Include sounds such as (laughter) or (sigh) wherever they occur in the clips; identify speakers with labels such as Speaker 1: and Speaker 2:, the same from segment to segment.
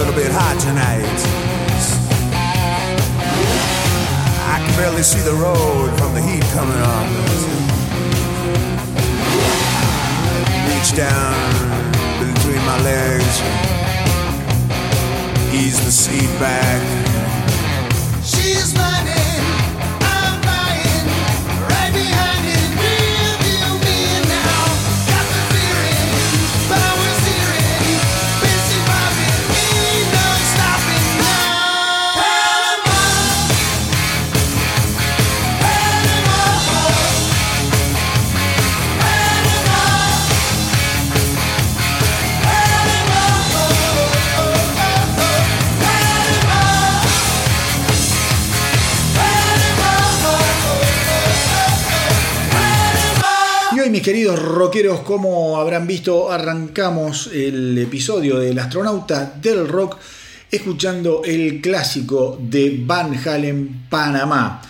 Speaker 1: little bit hot tonight. I can barely see the road from the heat coming on. Reach down between my legs, ease the seat back.
Speaker 2: She's not.
Speaker 3: Rockeros, como habrán visto, arrancamos el episodio del astronauta del rock escuchando el clásico de Van Halen Panamá,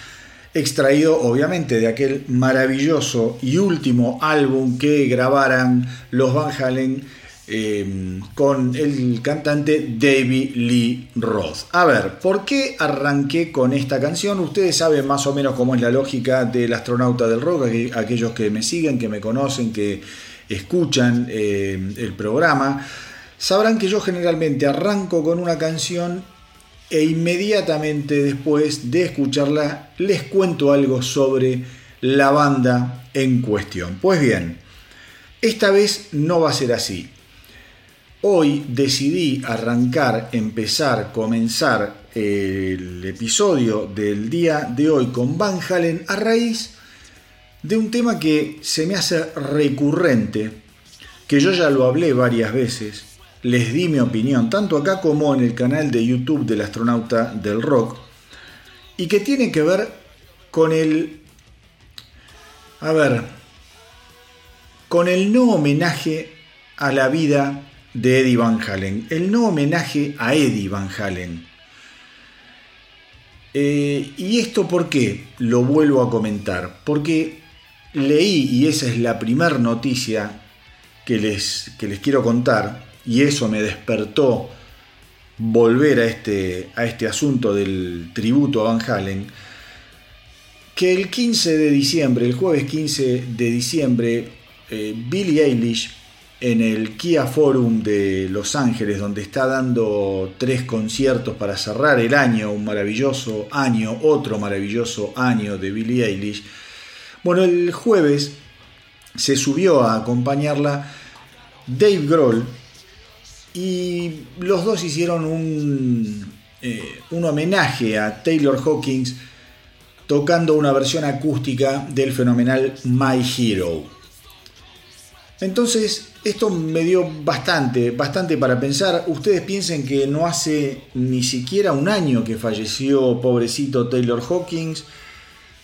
Speaker 3: extraído obviamente de aquel maravilloso y último álbum que grabaran los Van Halen Em, con el cantante David Lee Roth. A ver, ¿por qué arranqué con esta canción? Ustedes saben más o menos cómo es la lógica del astronauta del rock, aquellos que me siguen, que me conocen, que escuchan em, el programa, sabrán que yo generalmente arranco con una canción e inmediatamente después de escucharla les cuento algo sobre la banda en cuestión. Pues bien, esta vez no va a ser así. Hoy decidí arrancar, empezar, comenzar el episodio del día de hoy con Van Halen a raíz de un tema que se me hace recurrente, que yo ya lo hablé varias veces, les di mi opinión, tanto acá como en el canal de YouTube del astronauta del rock, y que tiene que ver con el A ver, con el no homenaje a la vida de Eddie Van Halen, el no homenaje a Eddie Van Halen. Eh, ¿Y esto por qué? Lo vuelvo a comentar. Porque leí, y esa es la primera noticia que les, que les quiero contar, y eso me despertó volver a este, a este asunto del tributo a Van Halen, que el 15 de diciembre, el jueves 15 de diciembre, eh, Billie Eilish en el Kia Forum de Los Ángeles, donde está dando tres conciertos para cerrar el año, un maravilloso año, otro maravilloso año de Billie Eilish. Bueno, el jueves se subió a acompañarla Dave Grohl y los dos hicieron un, eh, un homenaje a Taylor Hawkins tocando una versión acústica del fenomenal My Hero. Entonces, esto me dio bastante, bastante para pensar. Ustedes piensen que no hace ni siquiera un año que falleció pobrecito Taylor Hawkins.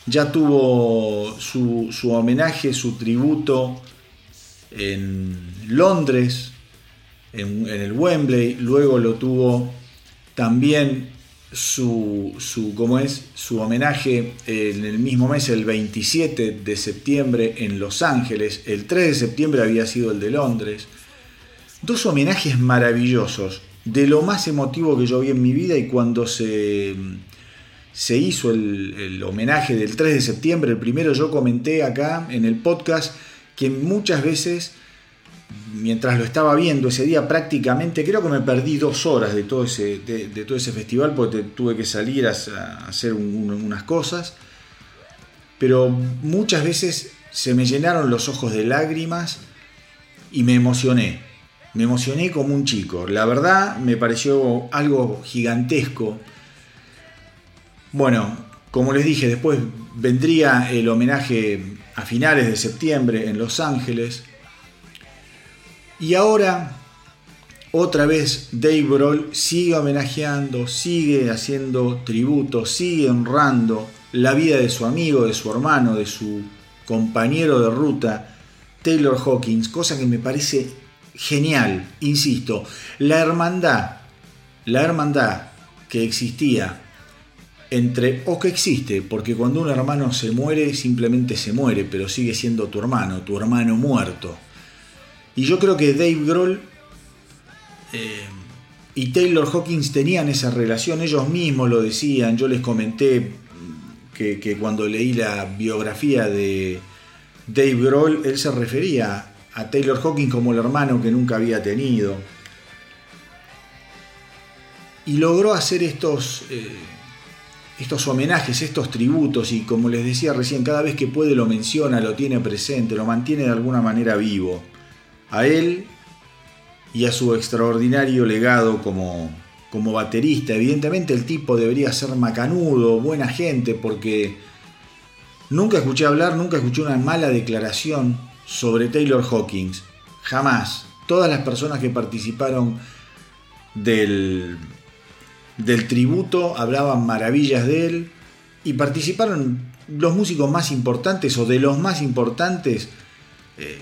Speaker 3: Ya tuvo su, homenaje, su tributo en Londres, en, en el Wembley. Luego lo tuvo también su, su, es? su homenaje en el mismo mes, el 27 de septiembre en Los Ángeles, el 3 de septiembre había sido el de Londres. Dos homenajes maravillosos, de lo más emotivo que yo vi en mi vida y cuando se, se hizo el, el homenaje del 3 de septiembre, el primero yo comenté acá en el podcast que muchas veces mientras lo estaba viendo ese día prácticamente, creo que me perdí dos horas de todo ese, de, todo ese festival porque tuve que salir a, hacer unas cosas, pero muchas veces se me llenaron los ojos de lágrimas y me emocioné, me emocioné como un chico, la verdad me pareció algo gigantesco. Bueno, como les dije, después vendría el homenaje a finales de septiembre en Los Ángeles, y ahora, otra vez, Dave Grohl sigue homenajeando, sigue haciendo tributo, sigue honrando la vida de su amigo, de su hermano, de su compañero de ruta, Taylor Hawkins, cosa que me parece genial, insisto, la hermandad, la hermandad que existía entre, o que existe, porque cuando un hermano se muere, simplemente se muere, pero sigue siendo tu hermano, tu hermano muerto. Y yo creo que Dave Grohl eh, y Taylor Hawkins tenían esa relación, ellos mismos lo decían, yo les comenté que, cuando leí la biografía de Dave Grohl, él se refería a Taylor Hawkins como el hermano que nunca había tenido. Y logró hacer estos, eh, estos homenajes, estos tributos, y como les decía recién, cada vez que puede lo menciona, lo tiene presente, lo mantiene de alguna manera vivo a él y a su extraordinario legado como, como baterista. Evidentemente el tipo debería ser macanudo, buena gente, porque nunca escuché hablar, nunca escuché una mala declaración sobre Taylor Hawkins. Jamás. Todas las personas que participaron del, del tributo hablaban maravillas de él y participaron los músicos más importantes o de los más importantes. Eh,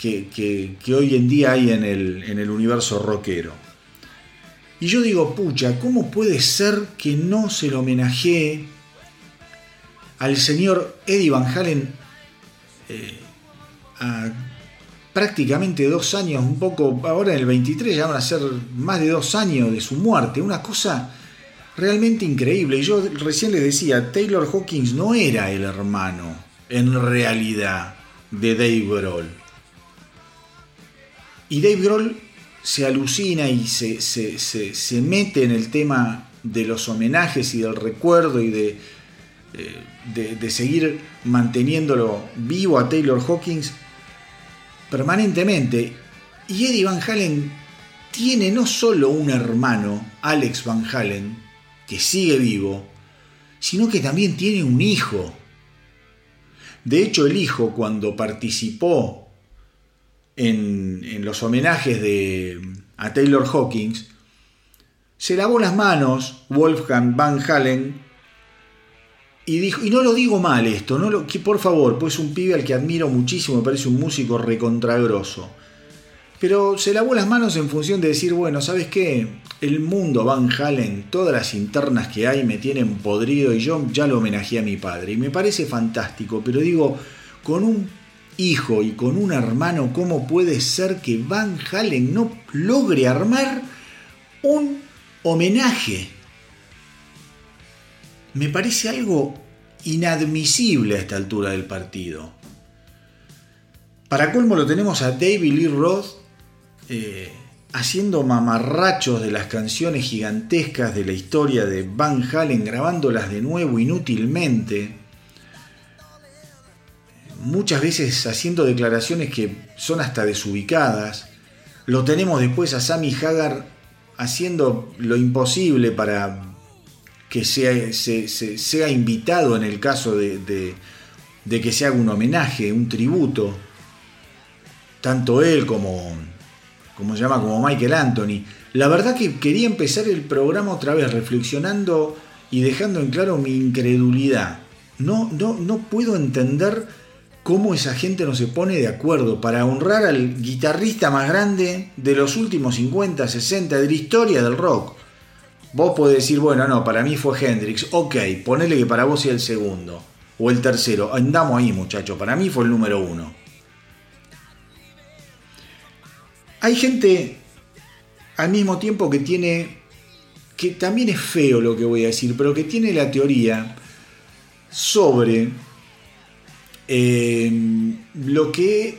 Speaker 3: que, hoy en día hay en el, universo rockero. Y yo digo, pucha, ¿cómo puede ser que no se lo homenajee al señor Eddie Van Halen eh, a prácticamente dos años, un poco, ahora en el 23 ya van a ser más de dos años de su muerte, una cosa realmente increíble. Y yo recién les decía, Taylor Hawkins no era el hermano, en realidad, de Dave Grohl. Y Dave Grohl se alucina y se, se, mete en el tema de los homenajes y del recuerdo y de, eh, de, seguir manteniéndolo vivo a Taylor Hawkins permanentemente. Y Eddie Van Halen tiene no solo un hermano, Alex Van Halen, que sigue vivo, sino que también tiene un hijo. De hecho, el hijo, cuando participó en, los homenajes de, a Taylor Hawkins, se lavó las manos Wolfgang Van Halen y, dijo, y no lo digo mal esto, no lo, que por favor, pues un pibe al que admiro muchísimo, me parece un músico recontragroso. Pero se lavó las manos en función de decir, bueno, ¿sabes qué? El mundo Van Halen, todas las internas que hay me tienen podrido y yo ya lo homenajeé a mi padre. Y me parece fantástico, pero digo, con un hijo y con un hermano, ¿cómo puede ser que Van Halen no logre armar un homenaje? Me parece algo inadmisible a esta altura del partido. Para colmo lo tenemos a David Lee Roth eh, haciendo mamarrachos de las canciones gigantescas de la historia de Van Halen, grabándolas de nuevo inútilmente. Muchas veces haciendo declaraciones que son hasta desubicadas. Lo tenemos después a Sammy Hagar haciendo lo imposible para que sea, sea invitado en el caso de, que se haga un homenaje, un tributo. Tanto él como como se llama, como Michael Anthony. La verdad que quería empezar el programa otra vez reflexionando y dejando en claro mi incredulidad. No, no, no puedo entender cómo esa gente no se pone de acuerdo para honrar al guitarrista más grande de los últimos 50, 60 de la historia del rock. Vos podés decir, bueno, no, para mí fue Hendrix. Ok, ponele que para vos sea el segundo o el tercero. Andamos ahí, muchachos. Para mí fue el número uno. Hay gente al mismo tiempo que tiene, que también es feo lo que voy a decir, pero que tiene la teoría sobre eh, lo que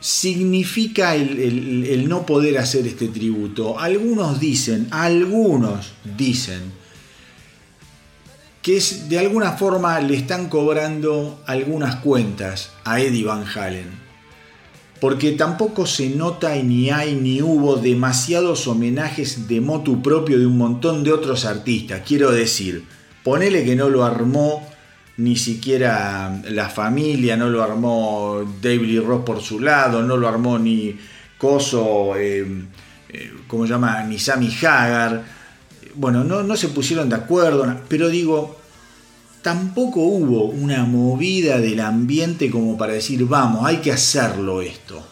Speaker 3: significa el, no poder hacer este tributo. Algunos dicen, algunos dicen, que de alguna forma le están cobrando algunas cuentas a Eddie Van Halen porque tampoco se nota ni hay ni hubo demasiados homenajes de motu propio de un montón de otros artistas. Quiero decir, ponele que no lo armó ni siquiera la familia, no lo armó David Ross por su lado, no lo armó ni Coso, eh, eh, ¿cómo se llama? Ni Sammy Hagar. Bueno, no, no se pusieron de acuerdo, pero digo, tampoco hubo una movida del ambiente como para decir, vamos, hay que hacerlo esto.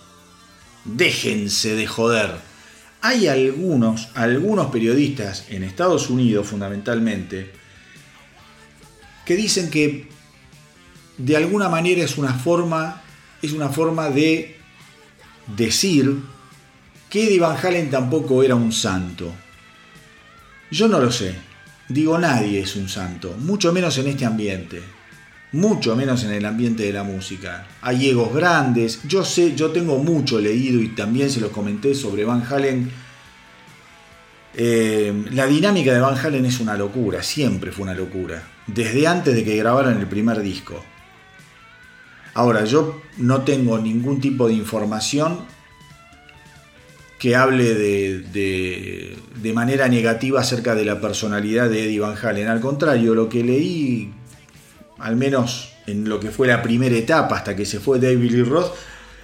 Speaker 3: Déjense de joder. Hay algunos, algunos periodistas en Estados Unidos fundamentalmente, que dicen que de alguna manera es una forma, es una forma de decir que Eddie Van Halen tampoco era un santo. Yo no lo sé. Digo, nadie es un santo, mucho menos en este ambiente, mucho menos en el ambiente de la música. Hay egos grandes, yo sé, yo tengo mucho leído y también se los comenté sobre Van Halen. Eh, la dinámica de Van Halen es una locura, siempre fue una locura, desde antes de que grabaran el primer disco. Ahora, yo no tengo ningún tipo de información que hable de, de, manera negativa acerca de la personalidad de Eddie Van Halen. Al contrario, lo que leí, al menos en lo que fue la primera etapa hasta que se fue David Lee Roth,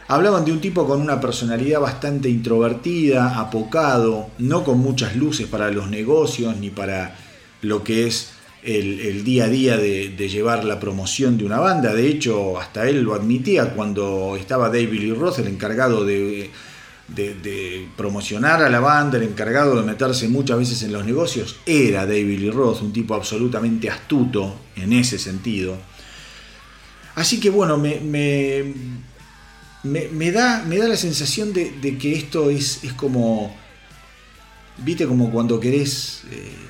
Speaker 3: hablaban de un tipo con una personalidad bastante introvertida, apocado, no con muchas luces para los negocios ni para lo que es el, día a día de, llevar la promoción de una banda. De hecho, hasta él lo admitía cuando estaba David Lee Roth, el encargado de promocionar a la banda, el encargado de meterse muchas veces en los negocios, era David Lee Roth, un tipo absolutamente astuto en ese sentido. Así que bueno, me, me, me, da, me da la sensación de, que esto es, es, como, viste, como cuando querés... Eh,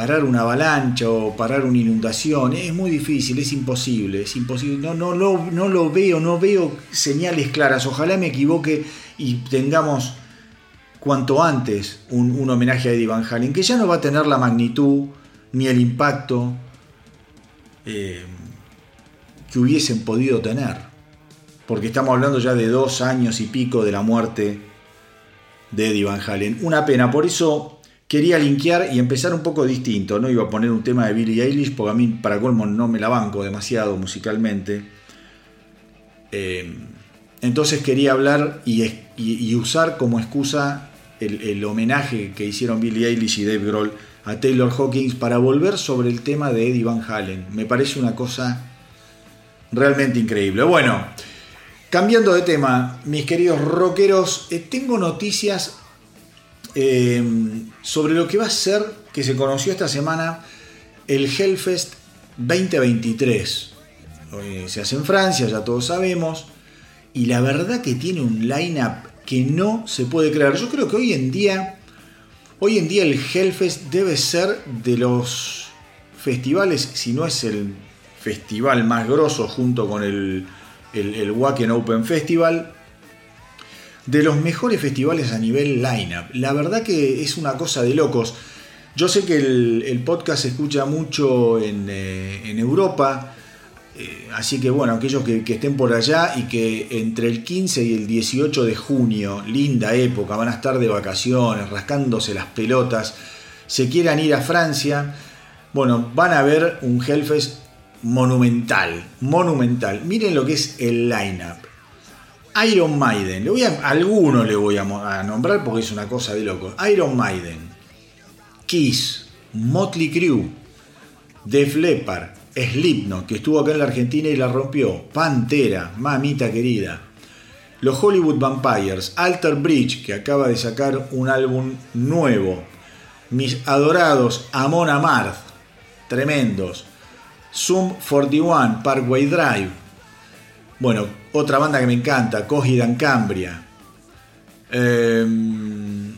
Speaker 3: parar una avalancha o parar una inundación es muy difícil, es imposible, es imposible. No, no, no, no lo veo, no veo señales claras. Ojalá me equivoque y tengamos cuanto antes un, homenaje a Eddie Van Halen, que ya no va a tener la magnitud ni el impacto eh, que hubiesen podido tener. Porque estamos hablando ya de dos años y pico de la muerte de Eddie Van Halen. Una pena, por eso quería linkear y empezar un poco distinto. No iba a poner un tema de Billie Eilish porque a mí, para colmo, no me la banco demasiado musicalmente. Eh, entonces quería hablar y, usar como excusa el, homenaje que hicieron Billie Eilish y Dave Grohl a Taylor Hawkins para volver sobre el tema de Eddie Van Halen. Me parece una cosa realmente increíble. Bueno, cambiando de tema, mis queridos rockeros, eh, tengo noticias eh, sobre lo que va a ser, que se conoció esta semana, el Hellfest 2023. se hace en Francia, ya todos sabemos, y la verdad que tiene un line-up que no se puede creer. Yo creo que hoy en día, hoy en día el Hellfest debe ser de los festivales, si no es el festival más grosso junto con el, el, Wacken Open Festival, de los mejores festivales a nivel lineup. La verdad que es una cosa de locos. Yo sé que el, podcast se escucha mucho en, eh, Europa, eh, así que bueno, aquellos que, que, estén por allá y que entre el 15 y el 18 de junio, linda época, van a estar de vacaciones, rascándose las pelotas, se quieran ir a Francia, bueno, van a ver un Hellfest monumental, monumental. Miren lo que es el lineup. Iron Maiden, le voy a, algunos le voy a, nombrar porque es una cosa de loco. Iron Maiden, Kiss, Motley Crue, Def Leppard, Slipknot, que estuvo acá en la Argentina y la rompió, Pantera, mamita querida, los Hollywood Vampires, Alter Bridge, que acaba de sacar un álbum nuevo, mis adorados Amon Amarth, tremendos, Zoom 41, Parkway Drive. Bueno, otra banda que me encanta, Cogida en Cambria. Em,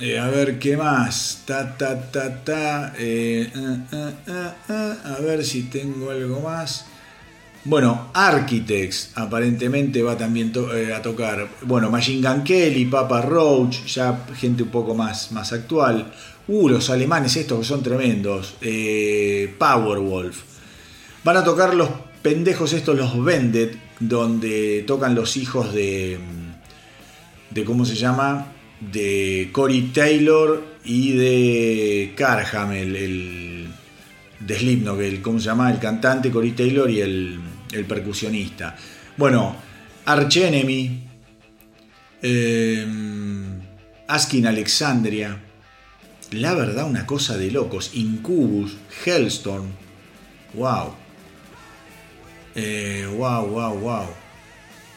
Speaker 3: eh, a ver qué más. Ta, ta, ta, ta. Eh, eh, a ver si tengo algo más. Bueno, Architects aparentemente va también a tocar. Bueno, Machine Gun Kelly, Papa Roach, ya gente un poco más, más actual. Uh, los alemanes estos que son tremendos. Powerwolf. Van a tocar los pendejos estos, los Vended, donde tocan los hijos de. de ¿Cómo se llama? De Cory Taylor y de Carham, el, de Slipknot, el, ¿cómo se llama? El cantante Cory Taylor y el, percusionista. Bueno, Arch Enemy, eh, Askin Alexandria, la verdad una cosa de locos, Incubus, Hellstorm, wow. Wow, wow, wow.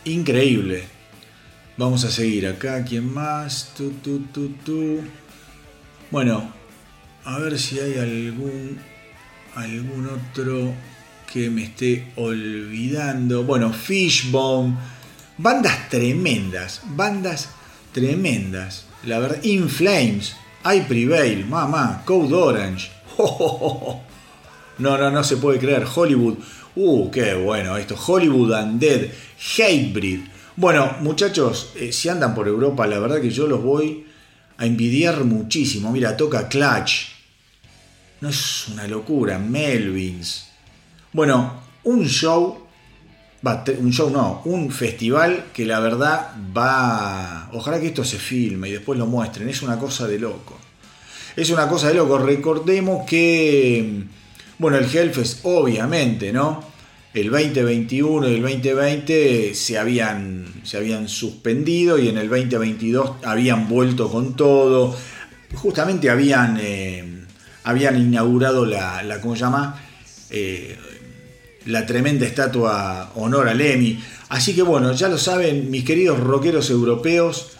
Speaker 3: Increíble. Vamos a seguir acá. ¿Quién más? Tu, tu, tu, tu. Bueno, a ver si hay algún, algún otro que me esté olvidando. Bueno, Fishbone. Bandas tremendas. Bandas tremendas. La verdad. In Flames. I Prevail. Mamá. Code Orange. (laughs) No, no, no se puede creer. Hollywood. Uh, qué bueno esto. Hollywood Undead, Hatebreed. Bueno, muchachos, eh, si andan por Europa, la verdad que yo los voy a envidiar muchísimo. Mira, toca Clutch. No es una locura. Melvins. Bueno, un show. Un show no, un festival que la verdad va. Ojalá que esto se filme y después lo muestren. Es una cosa de loco. Es una cosa de loco. Recordemos que bueno, el Hellfest, obviamente, ¿no? El 2021 y el 2020 se habían, se habían suspendido y en el 2022 habían vuelto con todo. Justamente habían, eh, habían inaugurado la, la, ¿cómo se llama? Eh, la tremenda estatua honor a Lemmy. Así que bueno, ya lo saben mis queridos rockeros europeos,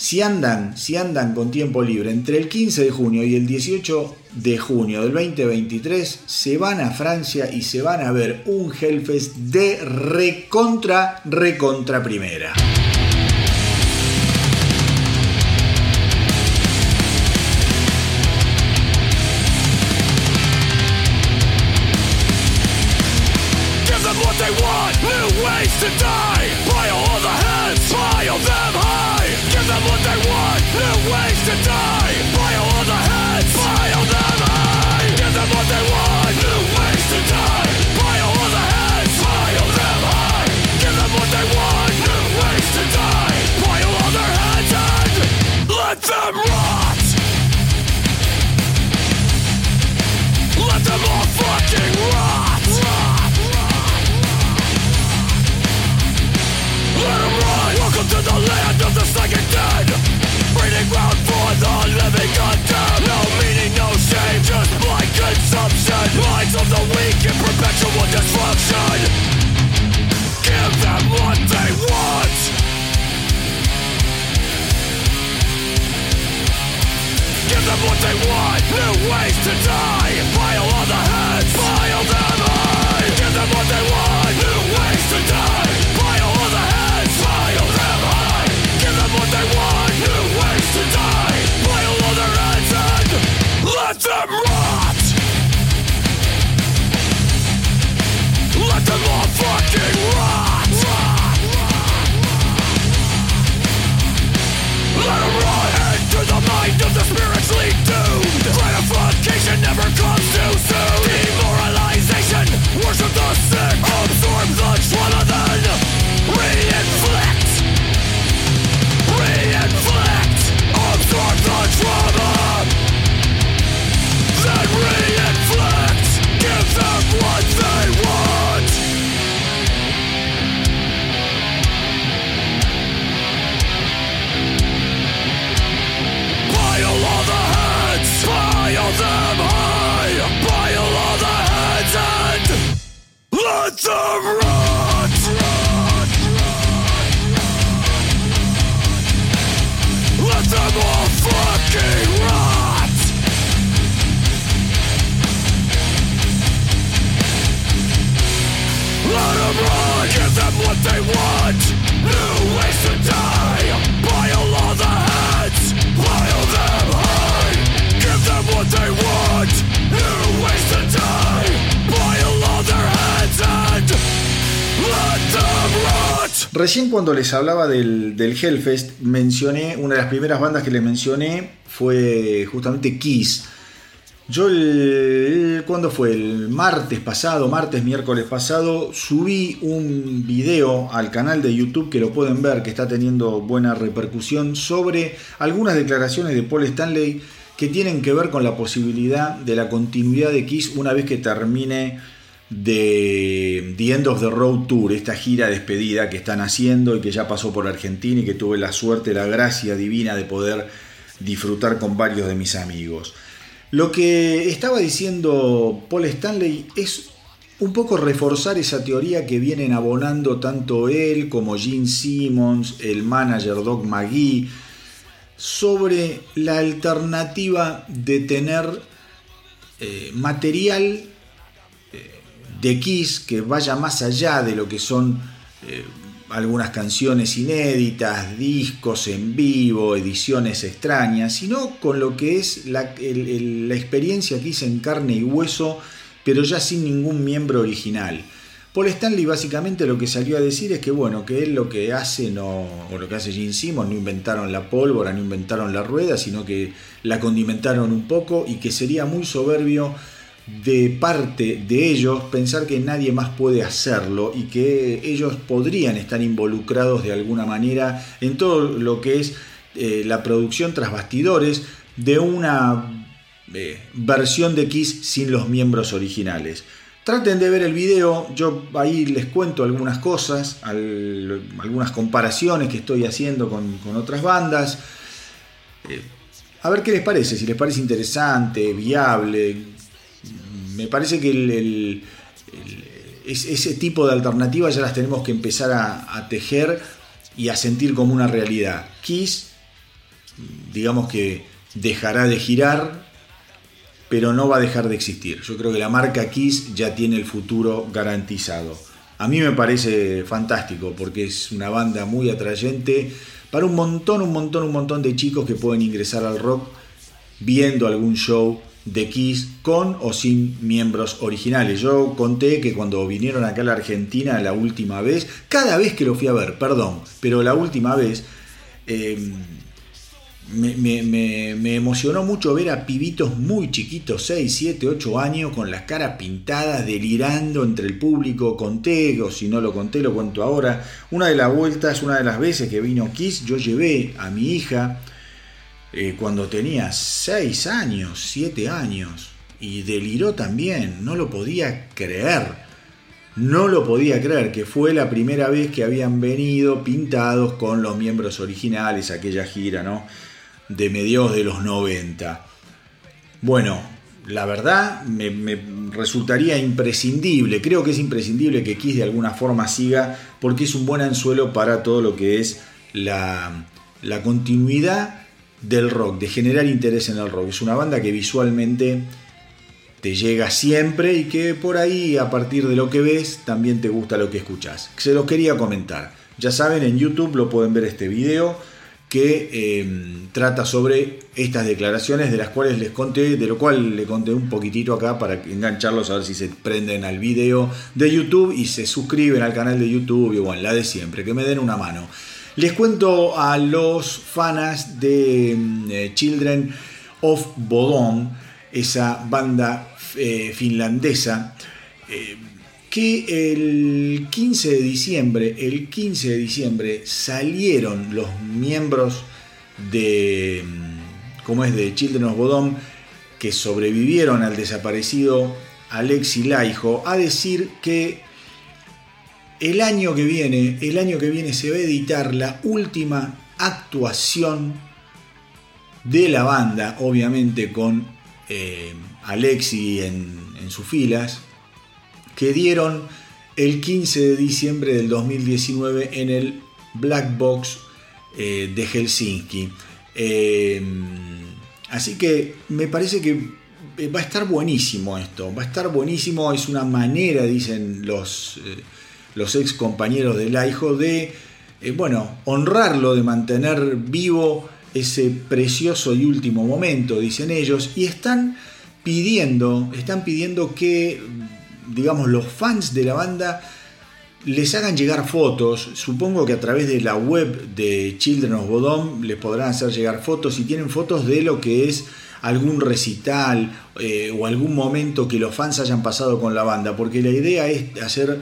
Speaker 3: si andan, si andan con tiempo libre entre el 15 de junio y el 18 de junio del 2023, se van a Francia y se van a ver un Hellfest de recontra, recontra primera.
Speaker 4: destruction Minds of the weak in perpetual destruction. Give them what they want. Give them what they want. New ways to die. File on the heads. File them on Give them what they want. New ways to die. never comes too soon. Demoralization, worship
Speaker 3: Recién cuando les hablaba del, Hellfest, mencioné, una de las primeras bandas que les mencioné fue justamente Kiss. Yo, el, ¿cuándo fue? El martes pasado, martes, miércoles pasado, subí un video al canal de YouTube que lo pueden ver, que está teniendo buena repercusión, sobre algunas declaraciones de Paul Stanley que tienen que ver con la posibilidad de la continuidad de Kiss una vez que termine de The End of the Road Tour, esta gira despedida que están haciendo y que ya pasó por Argentina y que tuve la suerte, la gracia divina de poder disfrutar con varios de mis amigos. Lo que estaba diciendo Paul Stanley es un poco reforzar esa teoría que vienen abonando tanto él como Gene Simmons, el manager Doc McGee, sobre la alternativa de tener eh, material de Kiss que vaya más allá de lo que son eh, algunas canciones inéditas, discos en vivo, ediciones extrañas, sino con lo que es la, la experiencia Kiss en carne y hueso, pero ya sin ningún miembro original. Paul Stanley básicamente lo que salió a decir es que bueno, que él lo que hace no, o lo que hace Gene Simmons, no inventaron la pólvora, no inventaron la rueda, sino que la condimentaron un poco y que sería muy soberbio de parte de ellos pensar que nadie más puede hacerlo y que ellos podrían estar involucrados de alguna manera en todo lo que es eh, la producción tras bastidores de una eh, versión de Kiss sin los miembros originales. Traten de ver el video, yo ahí les cuento algunas cosas, algunas comparaciones que estoy haciendo con, otras bandas. Eh, a ver qué les parece, si les parece interesante, viable, me parece que ese tipo de alternativas ya las tenemos que empezar a, tejer y a sentir como una realidad. Kiss, digamos que dejará de girar, pero no va a dejar de existir. Yo creo que la marca Kiss ya tiene el futuro garantizado. A mí me parece fantástico porque es una banda muy atrayente para un montón, un montón, un montón de chicos que pueden ingresar al rock viendo algún show de Kiss con o sin miembros originales. Yo conté que cuando vinieron acá a la Argentina la última vez, cada vez que lo fui a ver, perdón, pero la última vez em, me, emocionó mucho ver a pibitos muy chiquitos, 6, 7, 8 años, con las caras pintadas, delirando entre el público. Conté, o si no lo conté, lo cuento ahora. Una de las vueltas, una de las veces que vino Kiss, yo llevé a mi hija eh, cuando tenía 6 años, 7 años, y deliró también, no lo podía creer. No lo podía creer que fue la primera vez que habían venido pintados con los miembros originales, aquella gira, ¿no? De mediados de los 90. Bueno, la verdad me, resultaría imprescindible, creo que es imprescindible que Kiss de alguna forma siga, porque es un buen anzuelo para todo lo que es la, la continuidad del rock, de generar interés en el rock. Es una banda que visualmente te llega siempre y que por ahí a partir de lo que ves también te gusta lo que escuchas. Se lo quería comentar. Ya saben, en YouTube lo pueden ver este video que eh, trata sobre estas declaraciones de las cuales les conté, de lo cual le conté un poquitito acá para engancharlos a ver si se prenden al video de YouTube y se suscriben al canal de YouTube y bueno, la de siempre, que me den una mano. Les cuento a los fanas de mm, eh, Children of Bodom, esa banda eh, finlandesa, que el 15 de diciembre, el 15 de diciembre salieron los miembros de, mm, ¿cómo es?, de Children of Bodom, que sobrevivieron al desaparecido Alexi Laiho, a decir que el año que viene, el año que viene se va a editar la última actuación de la banda, obviamente con eh, Alexi en, sus filas, que dieron el 15 de diciembre del 2019 en el Black Box eh, de Helsinki. Eh, así que me parece que va a estar buenísimo esto, va a estar buenísimo, es una manera, dicen los, los ex compañeros del hijo de, bueno, honrarlo, de mantener vivo ese precioso y último momento, dicen ellos, y están pidiendo, están pidiendo que digamos, los fans de la banda les hagan llegar fotos, supongo que a través de la web de Children of Bodom les podrán hacer llegar fotos y tienen fotos de lo que es algún recital eh, o algún momento que los fans hayan pasado con la banda, porque la idea es hacer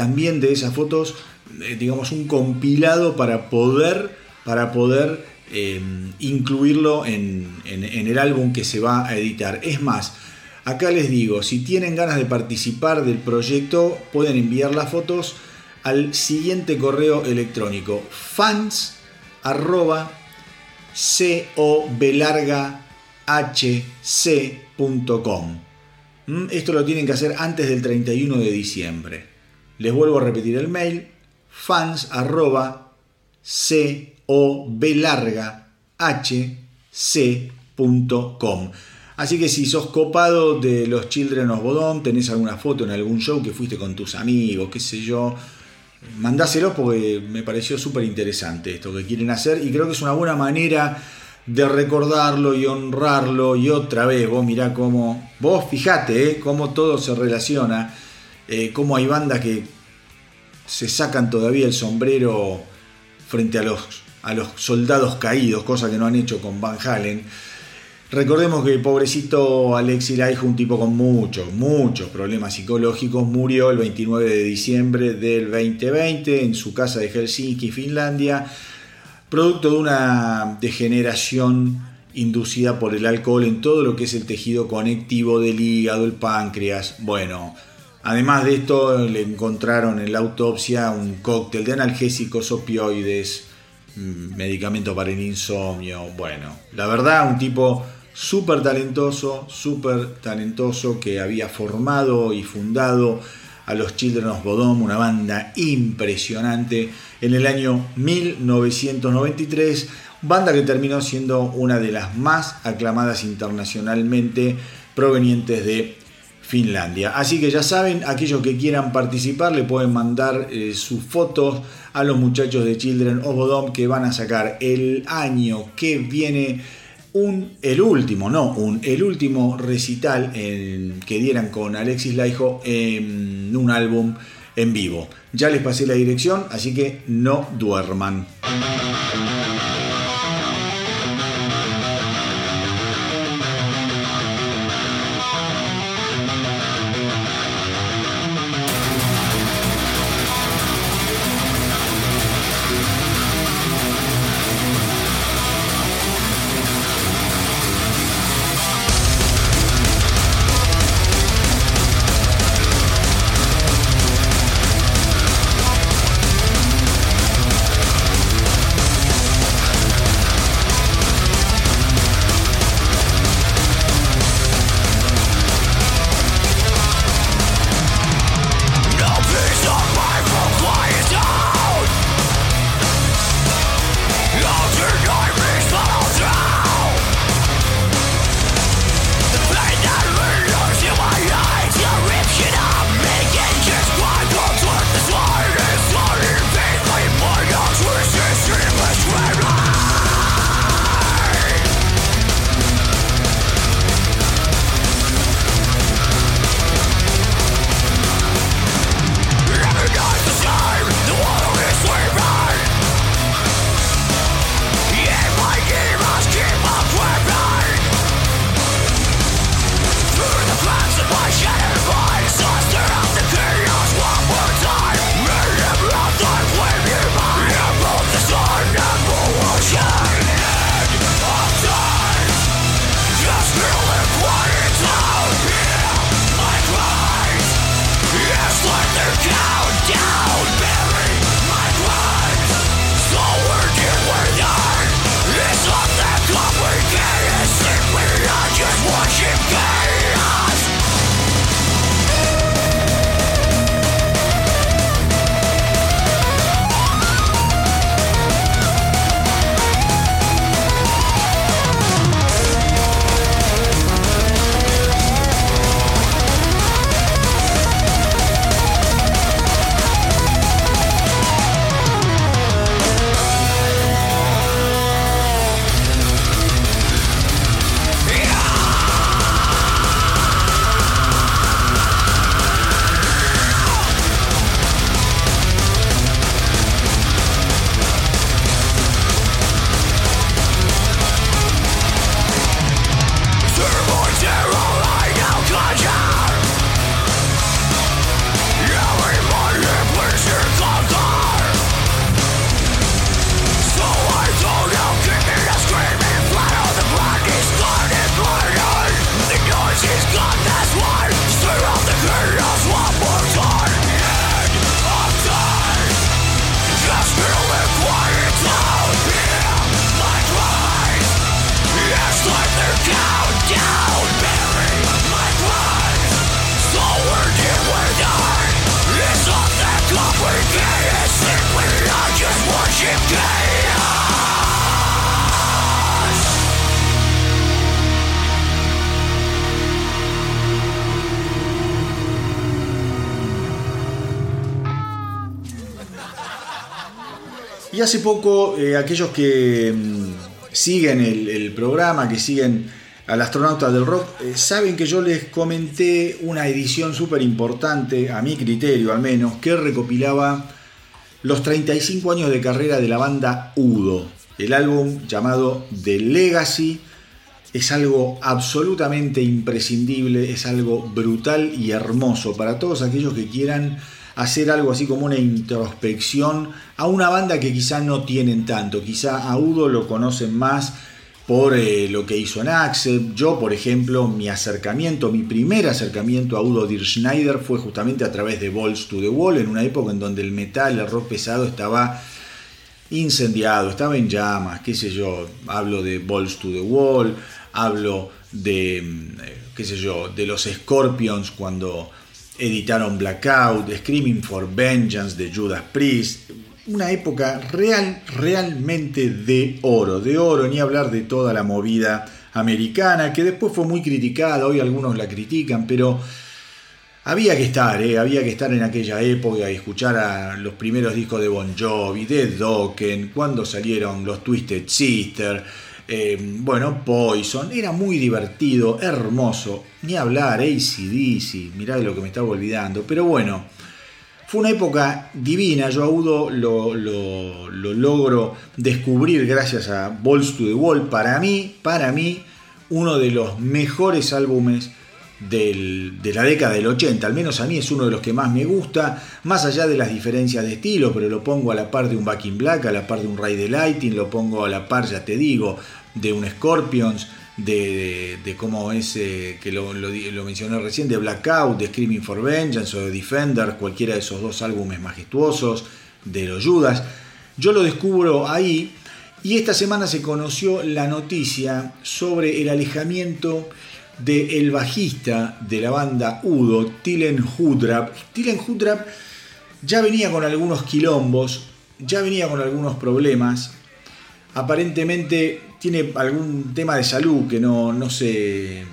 Speaker 3: también de esas fotos, eh, digamos, un compilado para poder, para poder eh, incluirlo en el álbum que se va a editar. Es más, Acá les digo, si tienen ganas de participar del proyecto, pueden enviar las fotos al siguiente correo electrónico fans ¿Mm? Esto lo tienen que hacer antes del 31 de diciembre. Les vuelvo a repetir el mail fans Así que si sos copado de los Children of Bodom, tenés alguna foto en algún show que fuiste con tus amigos, qué sé yo, mandáselo porque me pareció súper interesante esto que quieren hacer y creo que es una buena manera de recordarlo y honrarlo y otra vez, vos mirá cómo, vos fijate eh, cómo todo se relaciona, eh, cómo hay bandas que se sacan todavía el sombrero frente a los, a los soldados caídos, cosa que no han hecho con Van Halen. Recordemos que el pobrecito Alexi Laiho, un tipo con muchos, muchos problemas psicológicos, murió el 29 de diciembre del 2020 en su casa de Helsinki, Finlandia, producto de una degeneración inducida por el alcohol en todo lo que es el tejido conectivo del hígado, el páncreas. Bueno, además de esto le encontraron en la autopsia un cóctel de analgésicos, opioides, mm, medicamento para el insomnio. Bueno, la verdad, un tipo súper talentoso, súper talentoso que había formado y fundado a los Children of Bodom, una banda impresionante en el año 1993, banda que terminó siendo una de las más aclamadas internacionalmente provenientes de Finlandia. Así que ya saben, aquellos que quieran participar le pueden mandar eh, sus fotos a los muchachos de Children of Bodom que van a sacar el año que viene un, el último, no, un, el último recital que dieran con Alexis Laiho en un álbum en vivo. Ya les pasé la dirección, así que no duerman. Hace poco, eh, aquellos que mm, siguen el, programa, que siguen al astronauta del rock, eh, saben que yo les comenté una edición súper importante, a mi criterio al menos, que recopilaba los 35 años de carrera de la banda Udo. El álbum llamado The Legacy es algo absolutamente imprescindible, es algo brutal y hermoso para todos aquellos que quieran hacer algo así como una introspección a una banda que quizá no tienen tanto, quizá a Udo lo conocen más por eh, lo que hizo en Axel. Yo, por ejemplo, mi acercamiento, mi primer acercamiento a Udo Dir Schneider fue justamente a través de Balls to the Wall, en una época en donde el metal, el rock pesado estaba incendiado, estaba en llamas, qué sé yo, hablo de Balls to the Wall, hablo de, mm, eh, qué sé yo, de los Scorpions cuando editaron Blackout, Screaming for Vengeance de Judas Priest, una época real, realmente de oro, de oro, ni hablar de toda la movida americana, que después fue muy criticada, hoy algunos la critican, pero había que estar, ¿eh? había que estar en aquella época y escuchar a los primeros discos de Bon Jovi, de Dokken, cuando salieron los Twisted Sister, eh, bueno, Poison, era muy divertido, hermoso, ni hablar, ACDC, mirá de lo que me estaba olvidando, pero bueno, fue una época divina, yo a Udo lo, logro descubrir gracias a Balls to the Wall, para mí, para mí, uno de los mejores álbumes de la década del 80, al menos a mí es uno de los que más me gusta, más allá de las diferencias de estilo, pero lo pongo a la par de un Back in Black, a la par de un Ray the Lighting, lo pongo a la par, ya te digo, de un Scorpions, de, de, cómo es, eh, que lo, mencioné recién, de Blackout, de Screaming for Vengeance o de Defender, cualquiera de esos dos álbumes majestuosos, de los Judas. Yo lo descubro ahí y esta semana se conoció la noticia sobre el alejamiento del bajista de la banda Udo, Tilen Hudrap. Tilen Hudrap ya venía con algunos quilombos, ya venía con algunos problemas. Aparentemente tiene algún tema de salud que no, no, se,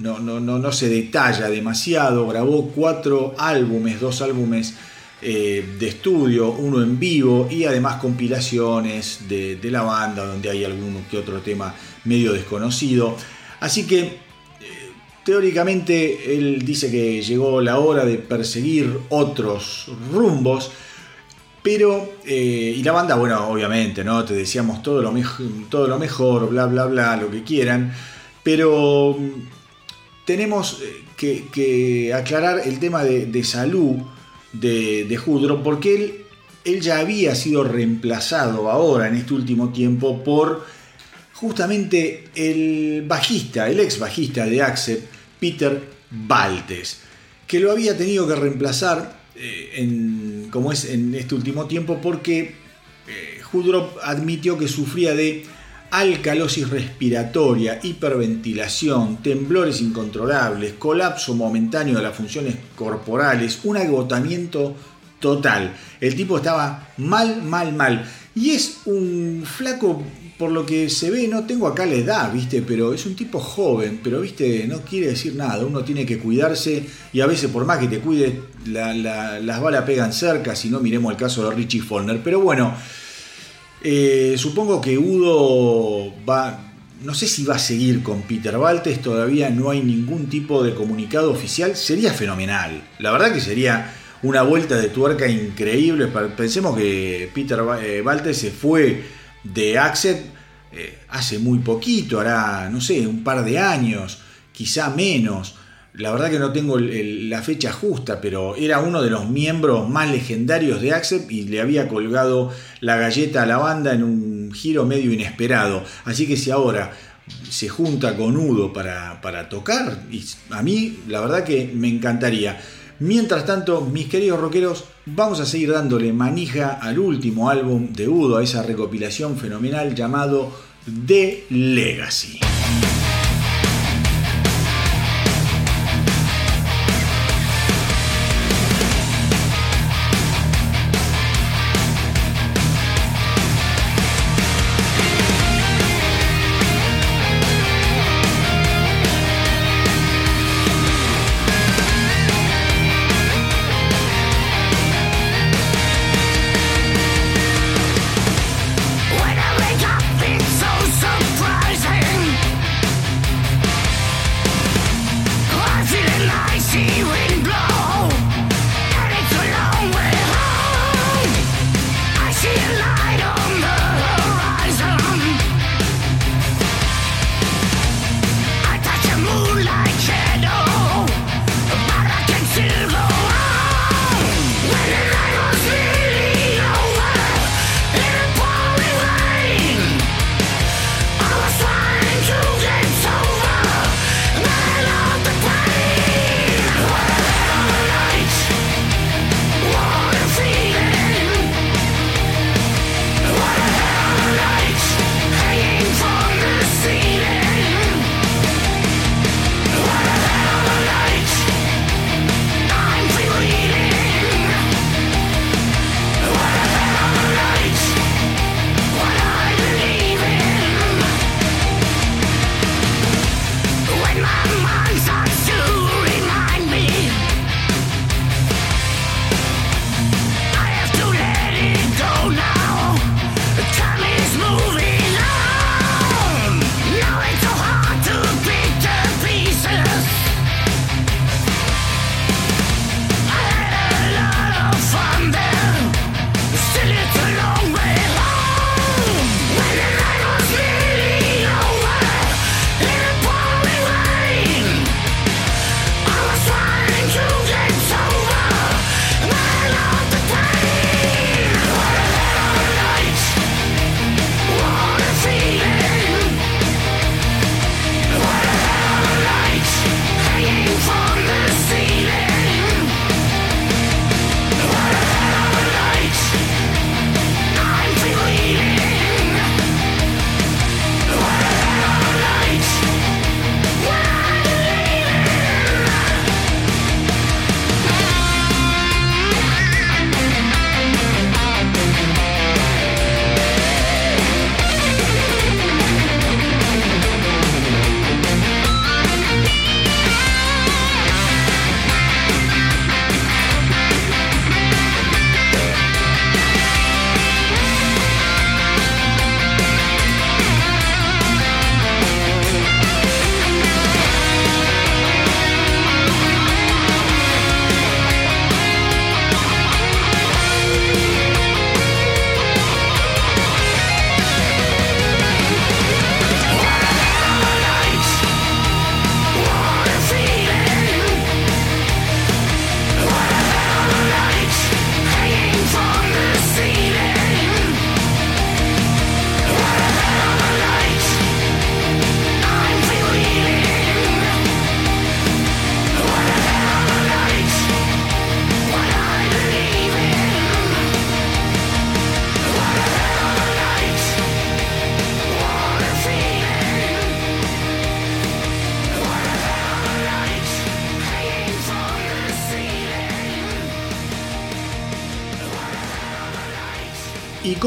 Speaker 3: no, no, no, se detalla demasiado. Grabó cuatro álbumes, dos álbumes eh, de estudio, uno en vivo y además compilaciones de, de, la banda donde hay algún que otro tema medio desconocido. Así que eh, teóricamente él dice que llegó la hora de perseguir otros rumbos pero, eh, y la banda, bueno, obviamente, ¿no? Te decíamos todo lo, todo lo mejor, bla, bla, bla, lo que quieran. Pero mm, tenemos eh, que, aclarar el tema de, salud de, de porque él, él ya había sido reemplazado ahora, en este último tiempo, por justamente el bajista, el ex bajista de Accept, Peter Baltes, que lo había tenido que reemplazar eh, en, como es en este último tiempo, porque eh, admitió que sufría de alcalosis respiratoria, hiperventilación, temblores incontrolables, colapso momentáneo de las funciones corporales, un agotamiento total. El tipo estaba mal, mal, mal. Y es un flaco por lo que se ve, no tengo acá la edad, ¿viste? Pero es un tipo joven, pero, ¿viste? No quiere decir nada. Uno tiene que cuidarse y a veces, por más que te cuide, las balas pegan cerca. Si no, miremos el caso de Richie Follner. Pero bueno, eh, supongo que Udo va. No sé si va a seguir con Peter Baltes, todavía no hay ningún tipo de comunicado oficial. Sería fenomenal. La verdad que sería una vuelta de tuerca increíble. Pensemos que Peter Baltes se fue de Accept eh, hace muy poquito, hará, no sé, un par de años, quizá menos. La verdad que no tengo la fecha justa, pero era uno de los miembros más legendarios de Accept y le había colgado la galleta a la banda en un giro medio inesperado. Así que si ahora se junta con Udo para, para tocar, y a mí la verdad que me encantaría. Mientras tanto, mis queridos rockeros, vamos a seguir dándole manija al último álbum de Udo, a esa recopilación fenomenal llamado The Legacy.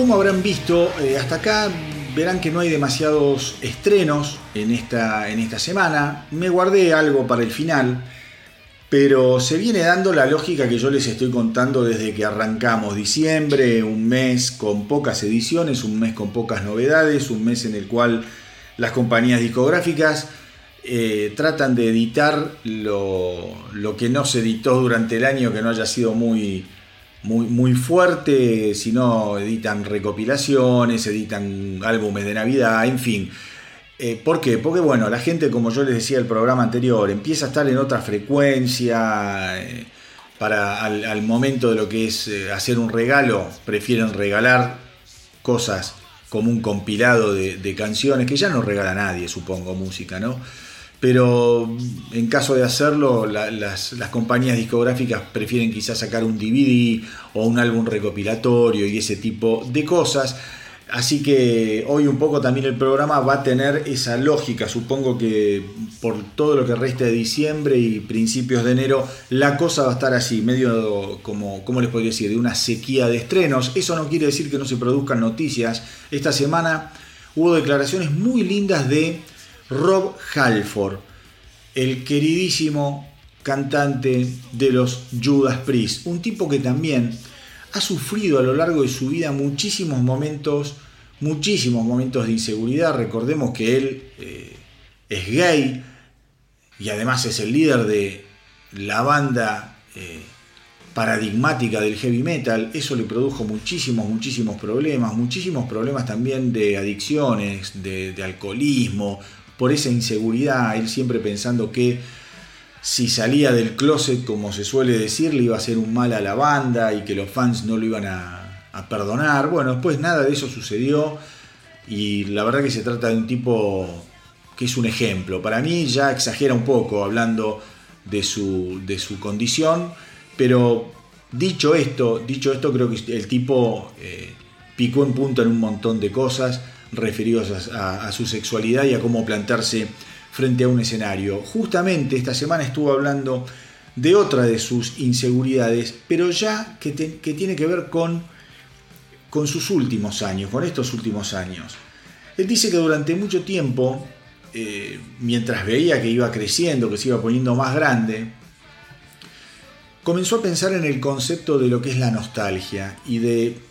Speaker 3: Como habrán visto, eh, hasta acá verán que no hay demasiados estrenos en esta, en esta semana. Me guardé algo para el final, pero se viene dando la lógica que yo les estoy contando desde que arrancamos diciembre, un mes con pocas ediciones, un mes con pocas novedades, un mes en el cual las compañías discográficas eh, tratan de editar lo, lo, que no se editó durante el año, que no haya sido muy, muy, muy fuerte, sino editan recopilaciones, editan álbumes de Navidad, en fin. Eh, ¿Por qué? Porque bueno, la gente, como yo les decía el programa anterior, empieza a estar en otra frecuencia. Eh, para al, momento de lo que es hacer un regalo, prefieren regalar cosas como un compilado de, de, canciones que ya no regala nadie, supongo, música, ¿no? Pero en caso de hacerlo, las, compañías discográficas prefieren quizás sacar un DVD o un álbum recopilatorio y ese tipo de cosas. Así que hoy un poco también el programa va a tener esa lógica. Supongo que por todo lo que resta de diciembre y principios de enero, la cosa va a estar así, medio como, ¿cómo les podría decir?, de una sequía de estrenos. Eso no quiere decir que no se produzcan noticias. Esta semana hubo declaraciones muy lindas de Rob Halford, el queridísimo cantante de los Judas Priest, un tipo que también ha sufrido a lo largo de su vida muchísimos momentos, muchísimos momentos de inseguridad. Recordemos que él eh, es gay y además es el líder de la banda eh, paradigmática del heavy metal. Eso le produjo muchísimos, muchísimos problemas, muchísimos problemas también de adicciones, de alcoholismo, por esa inseguridad, él siempre pensando que si salía del closet, como se suele decir, le iba a hacer un mal a la banda y que los fans no lo iban a, perdonar. Bueno, después nada de eso sucedió y la verdad que se trata de un tipo que es un ejemplo. Para mí ya exagera un poco hablando de su, de su condición, pero dicho esto, dicho esto creo que el tipo eh, picó en punto en un montón de cosas referidos a, su sexualidad y a cómo plantarse frente a un escenario. Justamente esta semana estuvo hablando de otra de sus inseguridades, pero ya que, tiene que ver con, con sus últimos años, con estos últimos años. Él dice que durante mucho tiempo, eh, mientras veía que iba creciendo, que se iba poniendo más grande, comenzó a pensar en el concepto de lo que es la nostalgia y de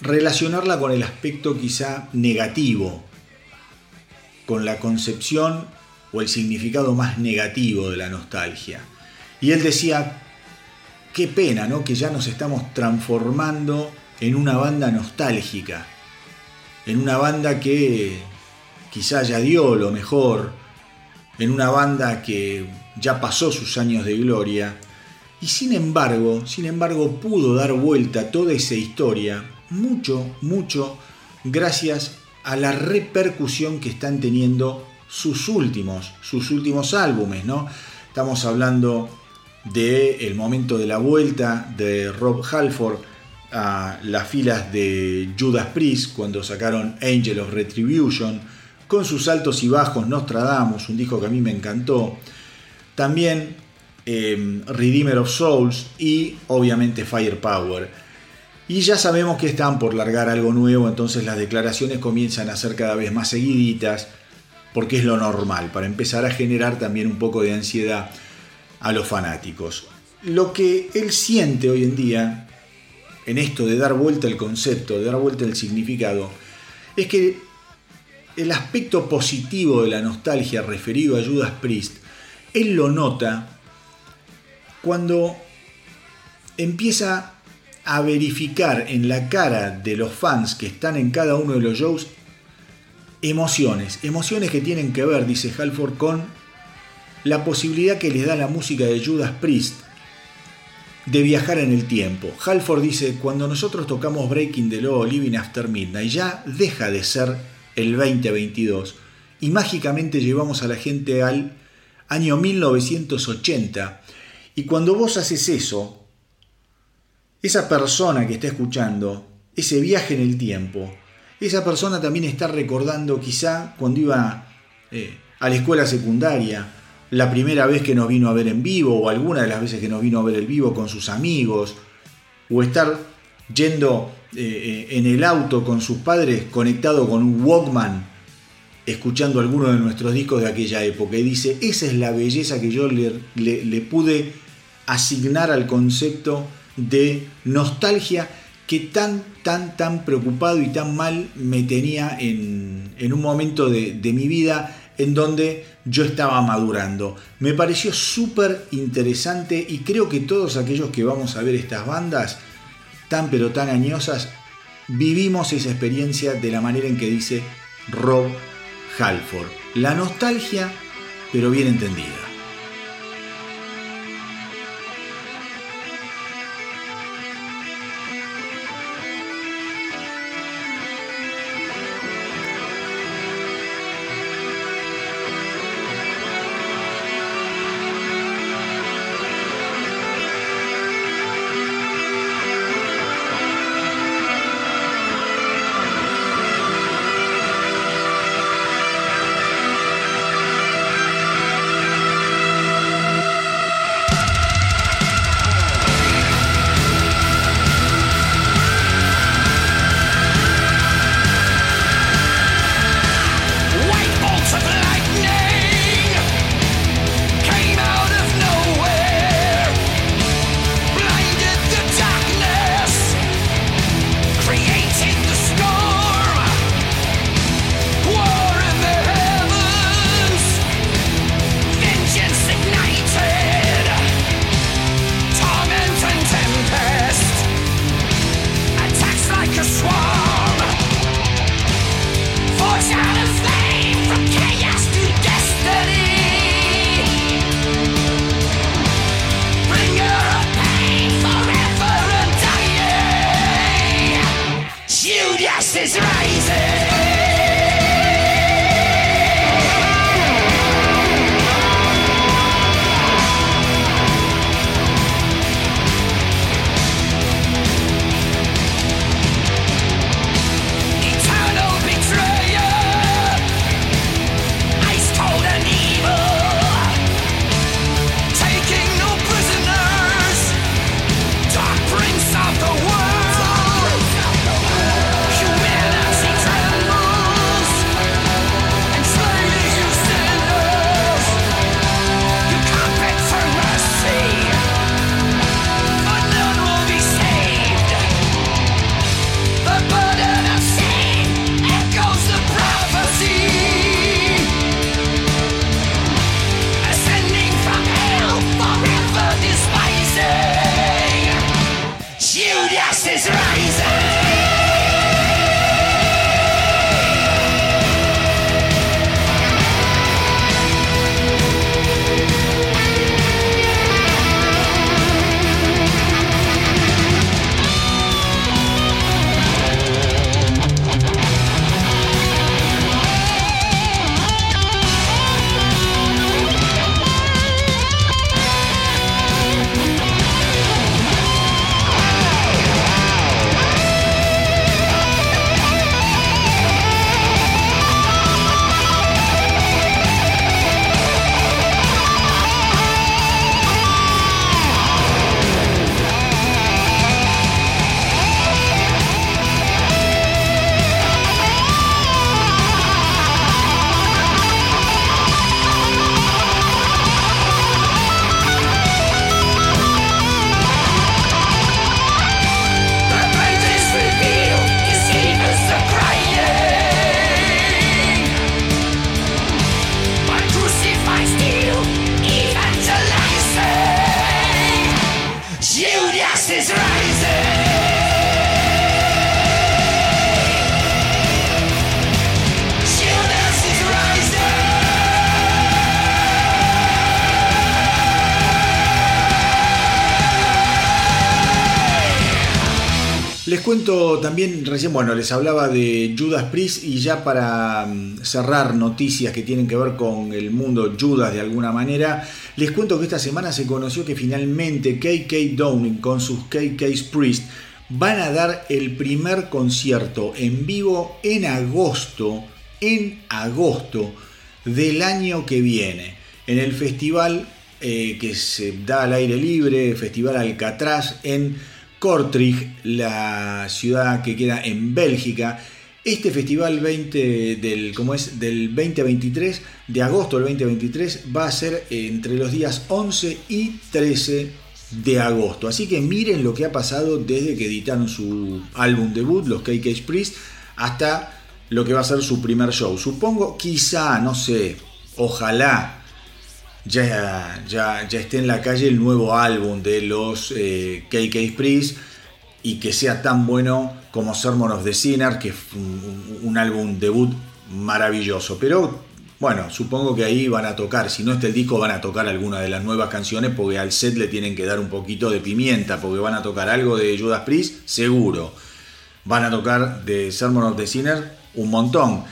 Speaker 3: relacionarla con el aspecto quizá negativo, con la concepción o el significado más negativo de la nostalgia. Y él decía, qué pena, ¿no? Que ya nos estamos transformando en una banda nostálgica, en una banda que quizá ya dio lo mejor, en una banda que ya pasó sus años de gloria, y sin embargo, sin embargo pudo dar vuelta toda esa historia mucho, mucho gracias a la repercusión que están teniendo sus últimos, sus últimos álbumes, ¿no? Estamos hablando de momento de la vuelta de Rob Halford a las filas de Judas Priest cuando sacaron Angel of Retribution, con sus altos y bajos Nostradamus, un disco que a mí me encantó. También eh, Redeemer of Souls y obviamente Firepower. Y ya sabemos que están por largar algo nuevo, entonces las declaraciones comienzan a ser cada vez más seguiditas, porque es lo normal, para empezar a generar también un poco de ansiedad a los fanáticos. Lo que él siente hoy en día, en esto de dar vuelta el concepto, de dar vuelta el significado, es que el aspecto positivo de la nostalgia referido a Judas Priest, él lo nota cuando empieza a verificar en la cara de los fans que están en cada uno de los shows emociones, emociones que tienen que ver, dice Halford, con la posibilidad que les da la música de Judas Priest de viajar en el tiempo. Halford dice, cuando nosotros tocamos Breaking the Law, Living After Midnight, ya deja de ser el 2022 y mágicamente llevamos a la gente al año 1980. Y cuando vos haces eso, esa persona que está escuchando ese viaje en el tiempo, esa persona también está recordando quizá cuando iba eh, a la escuela secundaria, la primera vez que nos vino a ver en vivo o alguna de las veces que nos vino a ver en vivo con sus amigos, o estar yendo eh, en el auto con sus padres, conectado con un Walkman, escuchando algunos de nuestros discos de aquella época. Y dice, esa es la belleza que yo le, pude asignar al concepto de nostalgia que tan, tan, tan preocupado y tan mal me tenía en, un momento de, de mi vida en donde yo estaba madurando. Me pareció súper interesante y creo que todos aquellos que vamos a ver estas bandas, tan pero tan añosas, vivimos esa experiencia de la manera en que dice Rob Halford. La nostalgia, pero bien entendida. También, recién, bueno, les hablaba de Judas Priest y ya para mm, cerrar noticias que tienen que ver con el mundo Judas de alguna manera, les cuento que esta semana se conoció que finalmente KK Downing con sus KK's Priest van a dar el primer concierto en vivo en agosto, en agosto del año que viene, en el festival eh, que se da al aire libre, Festival Alcatraz en Kortrijk, la ciudad que queda en Bélgica. Este festival 20 del, como es, del 2023, de agosto del 2023, va a ser entre los días 11 y 13 de agosto. Así que miren lo que ha pasado desde que editaron su álbum debut, los KK Priest, hasta lo que va a ser su primer show. Supongo, quizá, no sé, ojalá ya, ya, ya esté en la calle el nuevo álbum de los KK eh, Priest y que sea tan bueno como Sermon of the Sinner, que es un, álbum debut maravilloso. Pero bueno, supongo que ahí van a tocar, si no está el disco, van a tocar alguna de las nuevas canciones porque al set le tienen que dar un poquito de pimienta, porque van a tocar algo de Judas Priest, seguro. Van a tocar de Sermon of the Sinner un montón.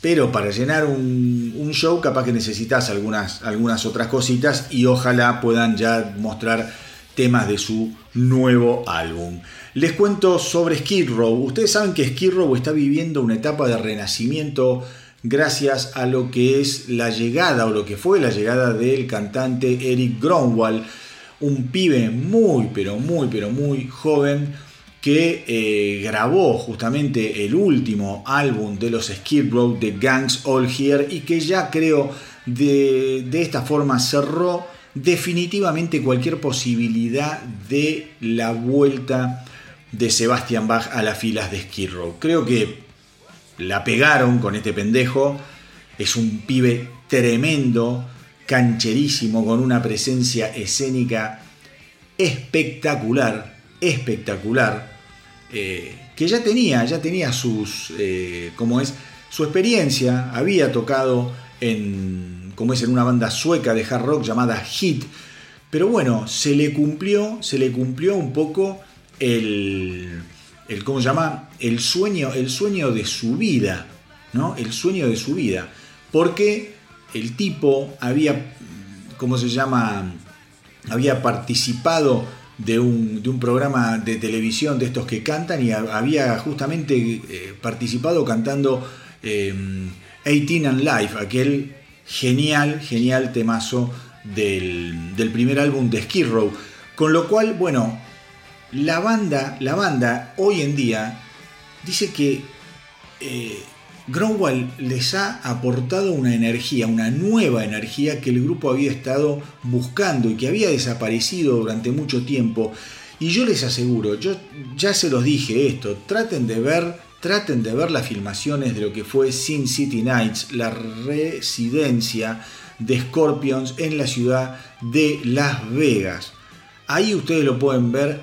Speaker 3: Pero para llenar un, show capaz que necesitas algunas, algunas otras cositas y ojalá puedan ya mostrar temas de su nuevo álbum. Les cuento sobre Skid Row. Ustedes saben que Skid Row está viviendo una etapa de renacimiento gracias a lo que es la llegada o lo que fue la llegada del cantante Eric Gronwall, un pibe muy pero muy pero muy joven que eh, grabó justamente el último álbum de los Skid Row de Gangs All Here y que ya creo de, de esta forma cerró definitivamente cualquier posibilidad de la vuelta de Sebastian Bach a las filas de Skid Row. Creo que la pegaron con este pendejo. Es un pibe tremendo, cancherísimo, con una presencia escénica espectacular, espectacular, eh, que ya tenía, ya tenía sus, eh, como es, su experiencia, había tocado en como es en una banda sueca de hard rock llamada Hit. Pero bueno, se le cumplió, se le cumplió un poco el, el ¿cómo se llama? El sueño, el sueño de su vida, ¿no? El sueño de su vida. Porque el tipo había, ¿cómo se llama? Había participado de un, de un, programa de televisión de estos que cantan y había justamente eh, participado cantando 18 eh, and Life, aquel genial, genial temazo del, del primer álbum de Skid Row. Con lo cual, bueno, la banda, la banda hoy en día dice que eh, les ha aportado una energía, una nueva energía que el grupo había estado buscando y que había desaparecido durante mucho tiempo. Y yo les aseguro, yo ya se los dije esto, traten de ver traten de ver las filmaciones de lo que fue Sin City Nights, la residencia de Scorpions en la ciudad de Las Vegas. Ahí ustedes lo pueden ver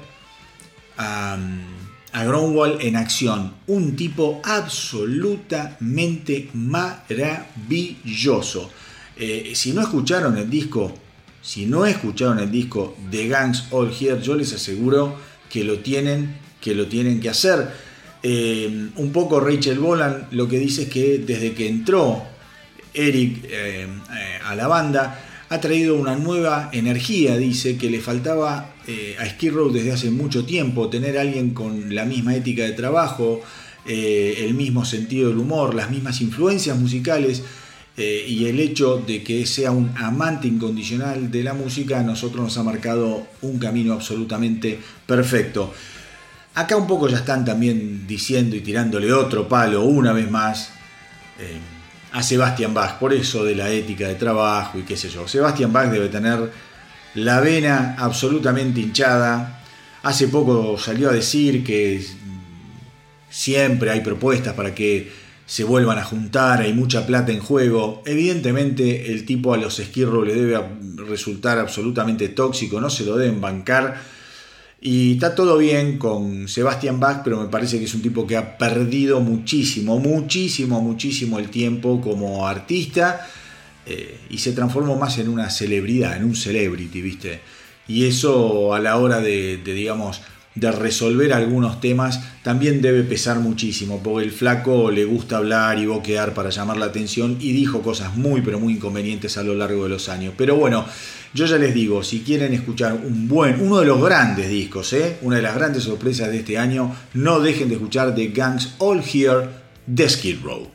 Speaker 3: a Gromwall en acción. Un tipo absolutamente maravilloso. Eh, si no escucharon el disco, si no escucharon el disco de Gangs All Here, yo les aseguro que lo tienen, que lo tienen que hacer. Eh, un poco Rachel Bolan lo que dice es que desde que entró Eric eh, a la banda ha traído una nueva energía, dice que le faltaba a Skid Row desde hace mucho tiempo, tener a alguien con la misma ética de trabajo, el mismo sentido del humor, las mismas influencias musicales y el hecho de que sea un amante incondicional de la música a nosotros nos ha marcado un camino absolutamente perfecto. Acá un poco ya están también diciendo y tirándole otro palo una vez más eh, a Sebastian Bach, por eso de la ética de trabajo y qué sé yo. Sebastian Bach debe tener la vena absolutamente hinchada. Hace poco salió a decir que siempre hay propuestas para que se vuelvan a juntar, hay mucha plata en juego. Evidentemente el tipo a los esquirros le debe resultar absolutamente tóxico, no se lo deben bancar y está todo bien con Sebastian Bach, pero me parece que es un tipo que ha perdido muchísimo, muchísimo, muchísimo el tiempo como artista eh, y se transformó más en una celebridad, en un celebrity, ¿viste? Y eso a la hora de, digamos, de resolver algunos temas también debe pesar muchísimo, porque el flaco le gusta hablar y boquear para llamar la atención y dijo cosas muy pero muy inconvenientes a lo largo de los años. Pero bueno, yo ya les digo, si quieren escuchar un buen, uno de los grandes discos, ¿eh? una de las grandes sorpresas de este año, no dejen de escuchar The Gangs All Here de Skid Row.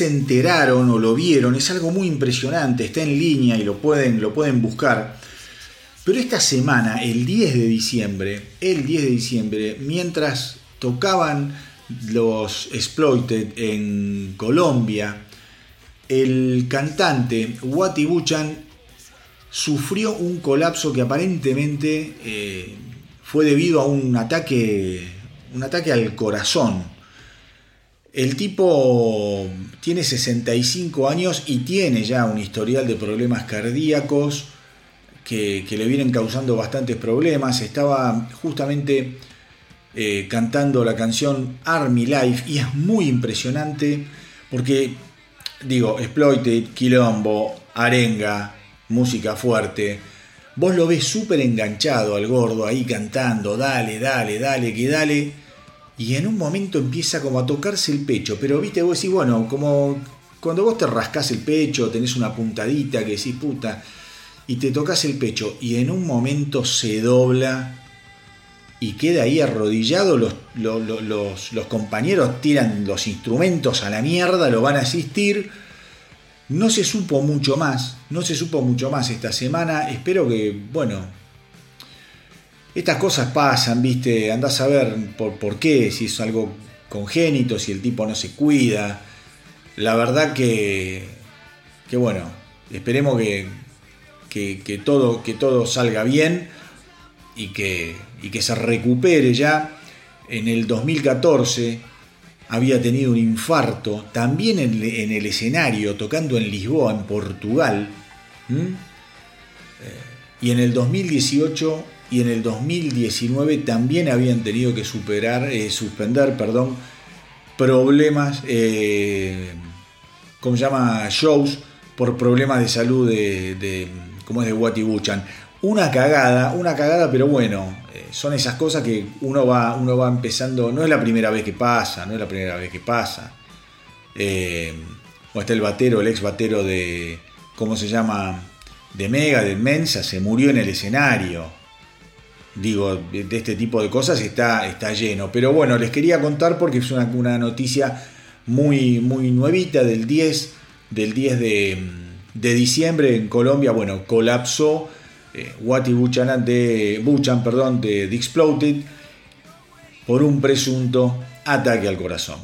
Speaker 3: Se enteraron o lo vieron, es algo muy impresionante, está en línea y lo pueden, lo pueden buscar. Pero esta semana, el 10 de diciembre, el 10 de diciembre, mientras tocaban los Exploited en Colombia, el cantante Wati Buchan sufrió un colapso que aparentemente eh, fue debido a un ataque, un ataque al corazón. El tipo tiene 65 años y tiene ya un historial de problemas cardíacos que, le vienen causando bastantes problemas. Estaba justamente eh, cantando la canción Army Life y es muy impresionante porque, digo, exploited, quilombo, arenga, música fuerte. Vos lo ves súper enganchado al gordo ahí cantando, dale, dale, dale, que dale y en un momento empieza como a tocarse el pecho, pero viste, vos decís, bueno, como cuando vos te rascás el pecho, tenés una puntadita que decís, puta, y te tocas el pecho, y en un momento se dobla y queda ahí arrodillado, los, los, compañeros tiran los instrumentos a la mierda, lo van a asistir. No se supo mucho más, no se supo mucho más esta semana. Espero que, bueno, estas cosas pasan, ¿viste? Andás a ver por, por qué, si es algo congénito, si el tipo no se cuida. La verdad que, que bueno, esperemos que, que, todo, que todo salga bien y que, y que se recupere ya. En el 2014 había tenido un infarto, también en, el escenario, tocando en Lisboa, en Portugal. Eh, y en el 2018 y en el 2019 también habían tenido que superar, eh, suspender perdón, problemas, eh, ¿cómo se llama? Shows por problemas de salud de, de como es de Wati Buchan. Una cagada, una cagada, pero bueno, eh, son esas cosas que uno va, uno va empezando, no es la primera vez que pasa, no es la primera vez que pasa. Eh, o está el batero, el ex batero de, ¿cómo se llama? De Mega, de Mensa, se murió en el escenario digo, de este tipo de cosas está, está lleno. Pero bueno, les quería contar porque es una, una noticia muy, muy nuevita del 10, del 10 de, de diciembre en Colombia. Bueno, colapsó eh, Wati Buchan de, Buchan, perdón, de The Exploded por un presunto ataque al corazón.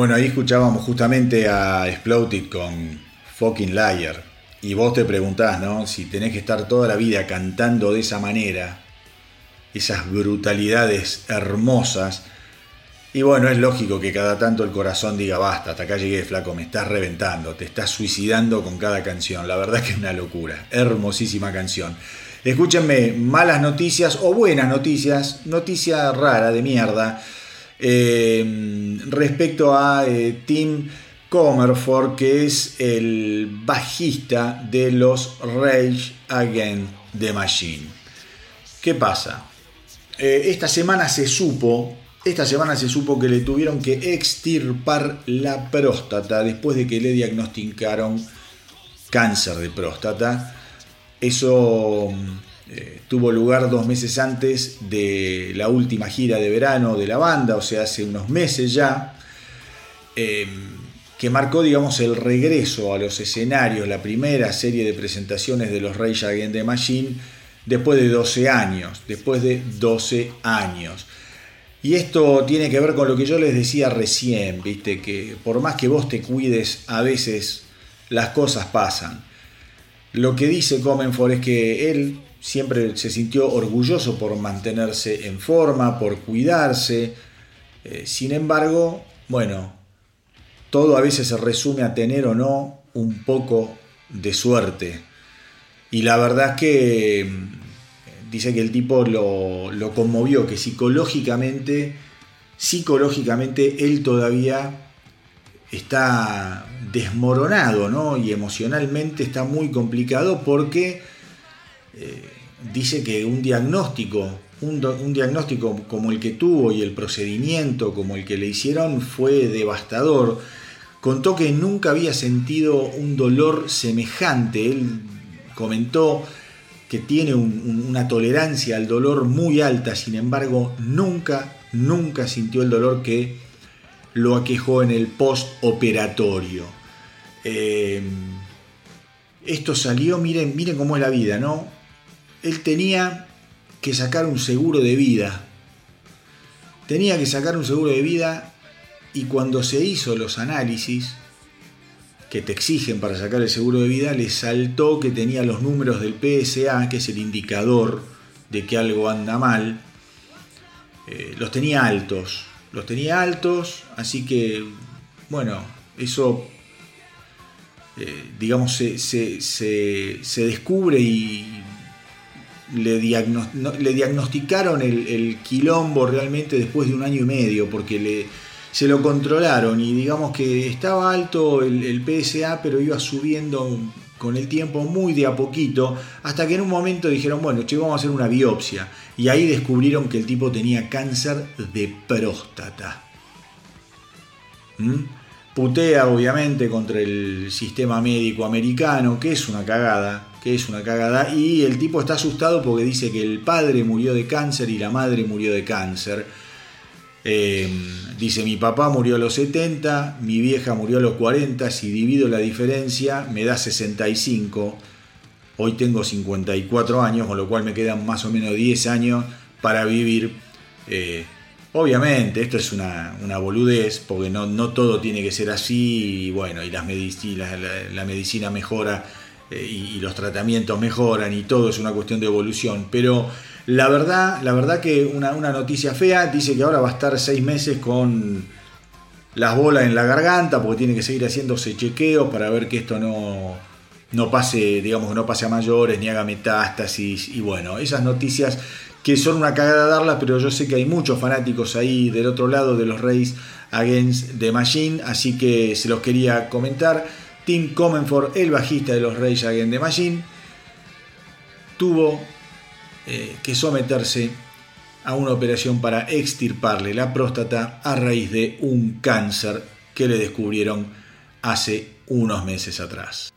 Speaker 3: Bueno, ahí escuchábamos justamente a Exploded con Fucking Liar. Y vos te preguntás, ¿no? Si tenés que estar toda la vida cantando de esa manera, esas brutalidades hermosas. Y bueno, es lógico que cada tanto el corazón diga, basta, hasta acá llegué, flaco, me estás reventando, te estás suicidando con cada canción. La verdad que es una locura. Hermosísima canción. Escúchenme, malas noticias o buenas noticias, noticia rara de mierda eh, respecto a eh, Tim Comerford, que es el bajista de los Rage Against the Machine. ¿Qué pasa? Eh, esta semana se supo, esta semana se supo que le tuvieron que extirpar la próstata después de que le diagnosticaron cáncer de próstata. Eso eh, tuvo lugar dos meses antes de la última gira de verano de la banda, o sea, hace unos meses ya, em, que marcó, digamos, el regreso a los escenarios, la primera serie de presentaciones de los Rage Against the Machine después de 12 años, después de 12 años. Y esto tiene que ver con lo que yo les decía recién, viste, que por más que vos te cuides, a veces las cosas pasan. Lo que dice Comenfort es que él siempre se sintió orgulloso por mantenerse en forma, por cuidarse. Eh, sin embargo, bueno, todo a veces se resume a tener o no un poco de suerte. Y la verdad es que mm, dice que el tipo lo, lo conmovió, que psicológicamente, psicológicamente él todavía está desmoronado, ¿no? Y emocionalmente está muy complicado porque eh, dice que un diagnóstico, un, diagnóstico como el que tuvo y el procedimiento como el que le hicieron fue devastador. Contó que nunca había sentido un dolor semejante. Él comentó que tiene una tolerancia al dolor muy alta, sin embargo, nunca, nunca sintió el dolor que lo aquejó en el postoperatorio. Eh, esto salió, miren, miren cómo es la vida, ¿no? Él tenía que sacar un seguro de vida. Tenía que sacar un seguro de vida y cuando se hizo los análisis que te exigen para sacar el seguro de vida, le saltó que tenía los números del PSA, que es el indicador de que algo anda mal. Eh, los tenía altos, los tenía altos, así que, bueno, eso, eh, digamos, se, se descubre y le, diagnosticaron el, quilombo realmente después de un año y medio, porque se lo controlaron y digamos que estaba alto el, PSA, pero iba subiendo con el tiempo muy de a poquito, hasta que en un momento dijeron, bueno, che, vamos a hacer una biopsia. Y ahí descubrieron que el tipo tenía cáncer de próstata. ¿Mm? Putea obviamente contra el sistema médico americano, que es una cagada, que es una cagada, y el tipo está asustado porque dice que el padre murió de cáncer y la madre murió de cáncer. Em, dice, mi papá murió a los 70, mi vieja murió a los 40, si divido la diferencia me da 65, hoy tengo 54 años, con lo cual me quedan más o menos 10 años para vivir. Eh, obviamente, esto es una, boludez, porque no, no, todo tiene que ser así, y bueno, y las la medicina mejora y, los tratamientos mejoran y todo es una cuestión de evolución. Pero la verdad, la verdad que una, noticia fea dice que ahora va a estar seis meses con las bolas en la garganta porque tiene que seguir haciéndose chequeos para ver que esto no, no pase, digamos, no pase a mayores ni haga metástasis. Y bueno, esas noticias que son una cagada darlas, pero yo sé que hay muchos fanáticos ahí del otro lado de los Reyes Against the Machine, así que se los quería comentar. Tim Comenford, el bajista de los Rage Against the Machine, tuvo eh, que someterse a una operación para extirparle la próstata a raíz de un cáncer que le descubrieron hace unos meses atrás.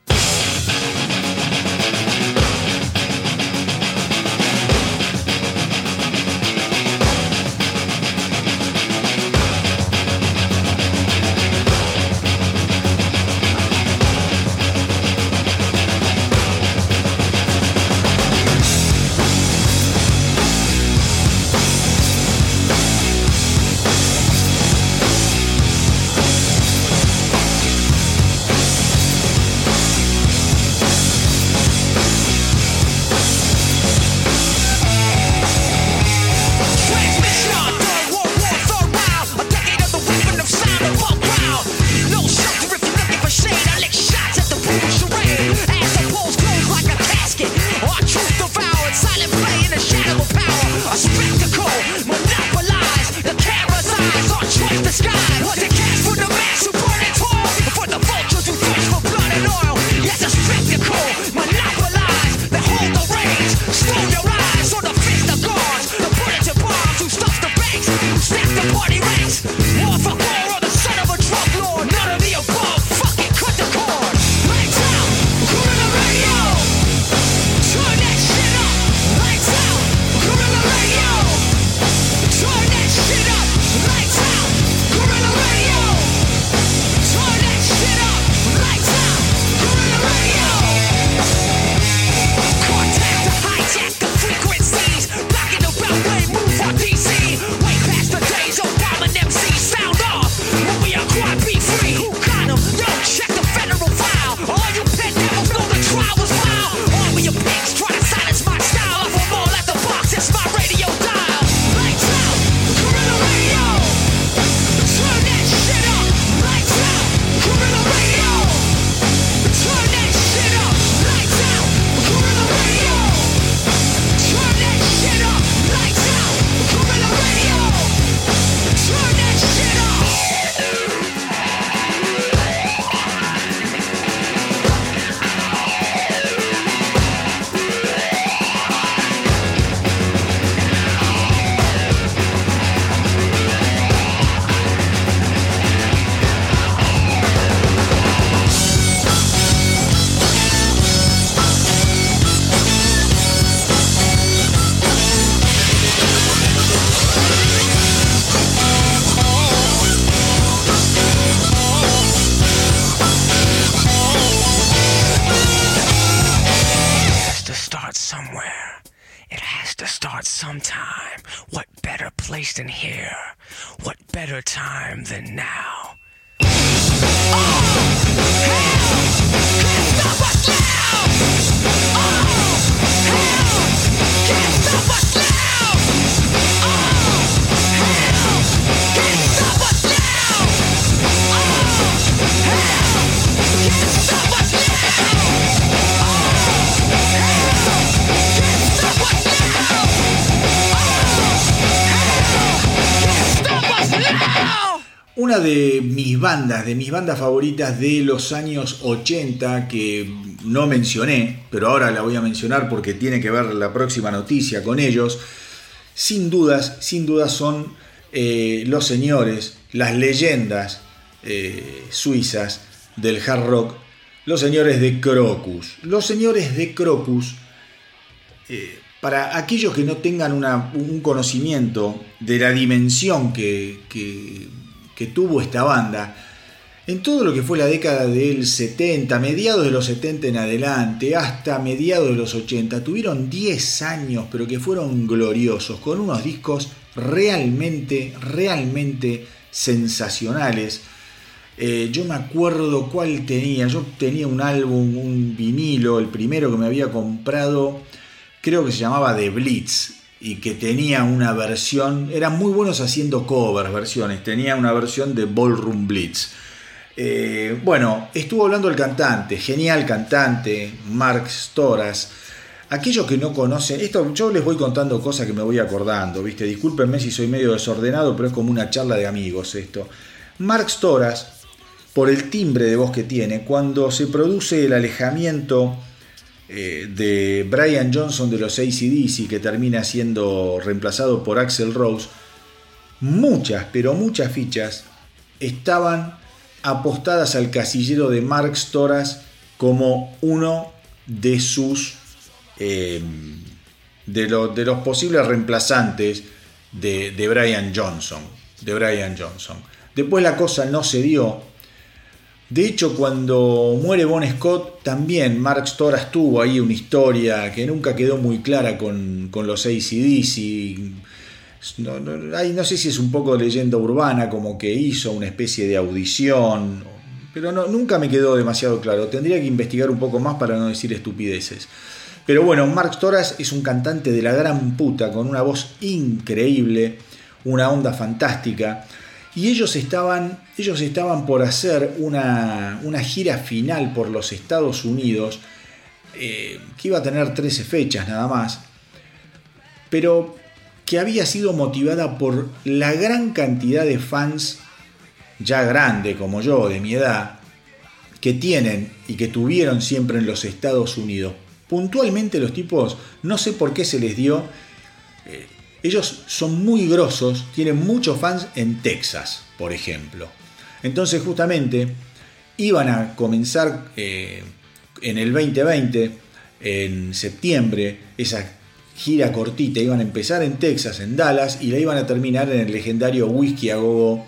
Speaker 3: Bandas, de mis bandas favoritas de los años 80 que no mencioné, pero ahora la voy a mencionar porque tiene que ver la próxima noticia con ellos, sin dudas, sin dudas son eh, los señores, las leyendas eh, suizas del hard rock, los señores de Crocus. Los señores de Crocus, eh, para aquellos que no tengan un conocimiento de la dimensión que que tuvo esta banda, en todo lo que fue la década del 70, mediados de los 70 en adelante, hasta mediados de los 80, tuvieron 10 años, pero que fueron gloriosos, con unos discos realmente, realmente sensacionales. Eh, yo me acuerdo cuál tenía, yo tenía un álbum, un vinilo, el primero que me había comprado, creo que se llamaba The Blitz, y que tenía una versión, eran muy buenos haciendo covers, versiones, tenía una versión de Ballroom Blitz. Eh, bueno, estuvo hablando el cantante, genial cantante, Mark Storas. Aquellos que no conocen, esto yo les voy contando cosas que me voy acordando, ¿viste? Discúlpenme si soy medio desordenado, pero es como una charla de amigos esto. Mark Storas, por el timbre de voz que tiene, cuando se produce el alejamiento eh, de Brian Johnson de los ACDC, que termina siendo reemplazado por Axel Rose, muchas, pero muchas fichas estaban apostadas al casillero de Mark Storas como uno de sus de, de, los posibles reemplazantes de, de, Brian Johnson de Brian Johnson. Después la cosa no se dio de hecho, cuando muere Bon Scott, también Mark Storas tuvo ahí una historia que nunca quedó muy clara con, los ACDC. No, no, no, sé si es un poco leyenda urbana, como que hizo una especie de audición, pero no, nunca me quedó demasiado claro. Tendría que investigar un poco más para no decir estupideces. Pero bueno, Mark Storas es un cantante de la gran puta, con una voz increíble, una onda fantástica. Y ellos estaban, ellos estaban por hacer una, gira final por los Estados Unidos, eh, que iba a tener 13 fechas nada más, pero que había sido motivada por la gran cantidad de fans, ya grande como yo, de mi edad, que tienen y que tuvieron siempre en los Estados Unidos. Puntualmente los tipos, no sé por qué se les dio, eh, ellos son muy grosos, tienen muchos fans en Texas, por ejemplo. Entonces justamente iban a comenzar eh, en el 2020, en septiembre, esa gira cortita, iban a empezar en Texas, en Dallas, y la iban a terminar en el legendario Whisky a Gogo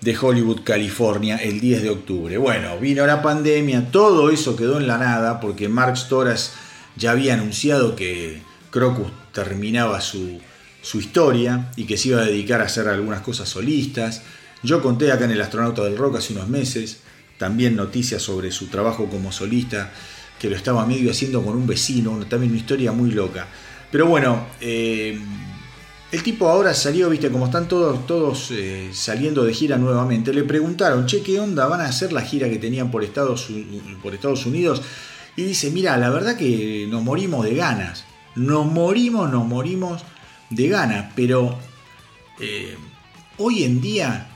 Speaker 3: de Hollywood, California, el 10 de octubre. Bueno, vino la pandemia, todo eso quedó en la nada, porque Mark Storas ya había anunciado que Crocus terminaba su, su historia y que se iba a dedicar a hacer algunas cosas solistas. Yo conté acá en El Astronauta del Rock hace unos meses también noticias sobre su trabajo como solista, que lo estaba medio haciendo con un vecino, también una historia muy loca. Pero bueno, eh, el tipo ahora salió, viste, como están todos, todos eh, saliendo de gira nuevamente, le preguntaron, che, ¿qué onda van a hacer la gira que tenían por Estados, por Estados Unidos? Y dice, mira, la verdad que nos morimos de ganas, nos morimos, nos morimos de gana, pero eh, hoy en día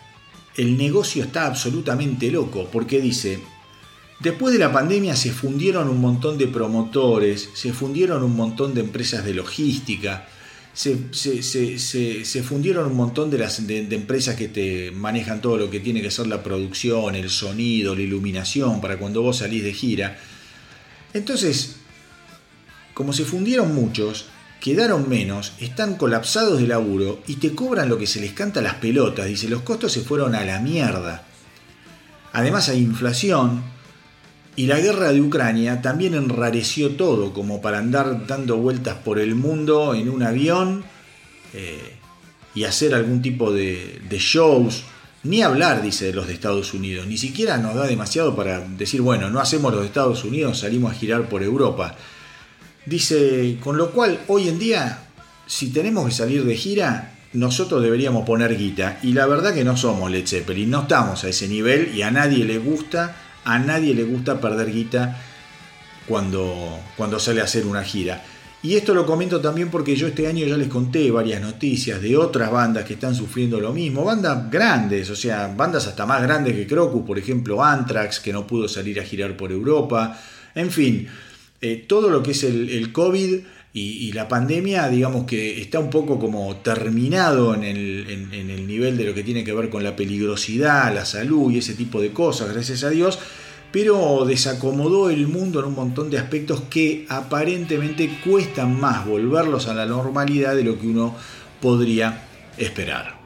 Speaker 3: el negocio está absolutamente loco, porque dice, después de la pandemia se fundieron un montón de promotores, se fundieron un montón de empresas de logística, se, fundieron un montón de, las, de, empresas que te manejan todo lo que tiene que ser la producción, el sonido, la iluminación, para cuando vos salís de gira. Entonces, como se fundieron muchos, quedaron menos, están colapsados de laburo y te cobran lo que se les canta a las pelotas. Dice, los costos se fueron a la mierda. Además hay inflación Y la guerra de Ucrania también enrareció todo, como para andar dando vueltas por el mundo en un avión eh, y hacer algún tipo de, de shows. Ni hablar, dice, de los de Estados Unidos. Ni siquiera nos da demasiado para decir, bueno, no hacemos los de Estados Unidos, salimos a girar por Europa. Dice, con lo cual, hoy en día, si tenemos que salir de gira, nosotros deberíamos poner guita. Y la verdad que no somos Led Zeppelin, no estamos a ese nivel y a nadie le gusta a nadie le gusta perder guita cuando, cuando sale a hacer una gira. Y esto lo comento también porque yo este año ya les conté varias noticias de otras bandas que están sufriendo lo mismo. Bandas grandes, o sea, bandas hasta más grandes que Crocus, por ejemplo Anthrax, que no pudo salir a girar por Europa. En fin, eh, todo lo que es el, COVID y, la pandemia, digamos que está un poco como terminado en el, en el nivel de lo que tiene que ver con la peligrosidad, la salud y ese tipo de cosas, gracias a Dios pero desacomodó el mundo en un montón de aspectos que aparentemente cuestan más volverlos a la normalidad de lo que uno podría esperar.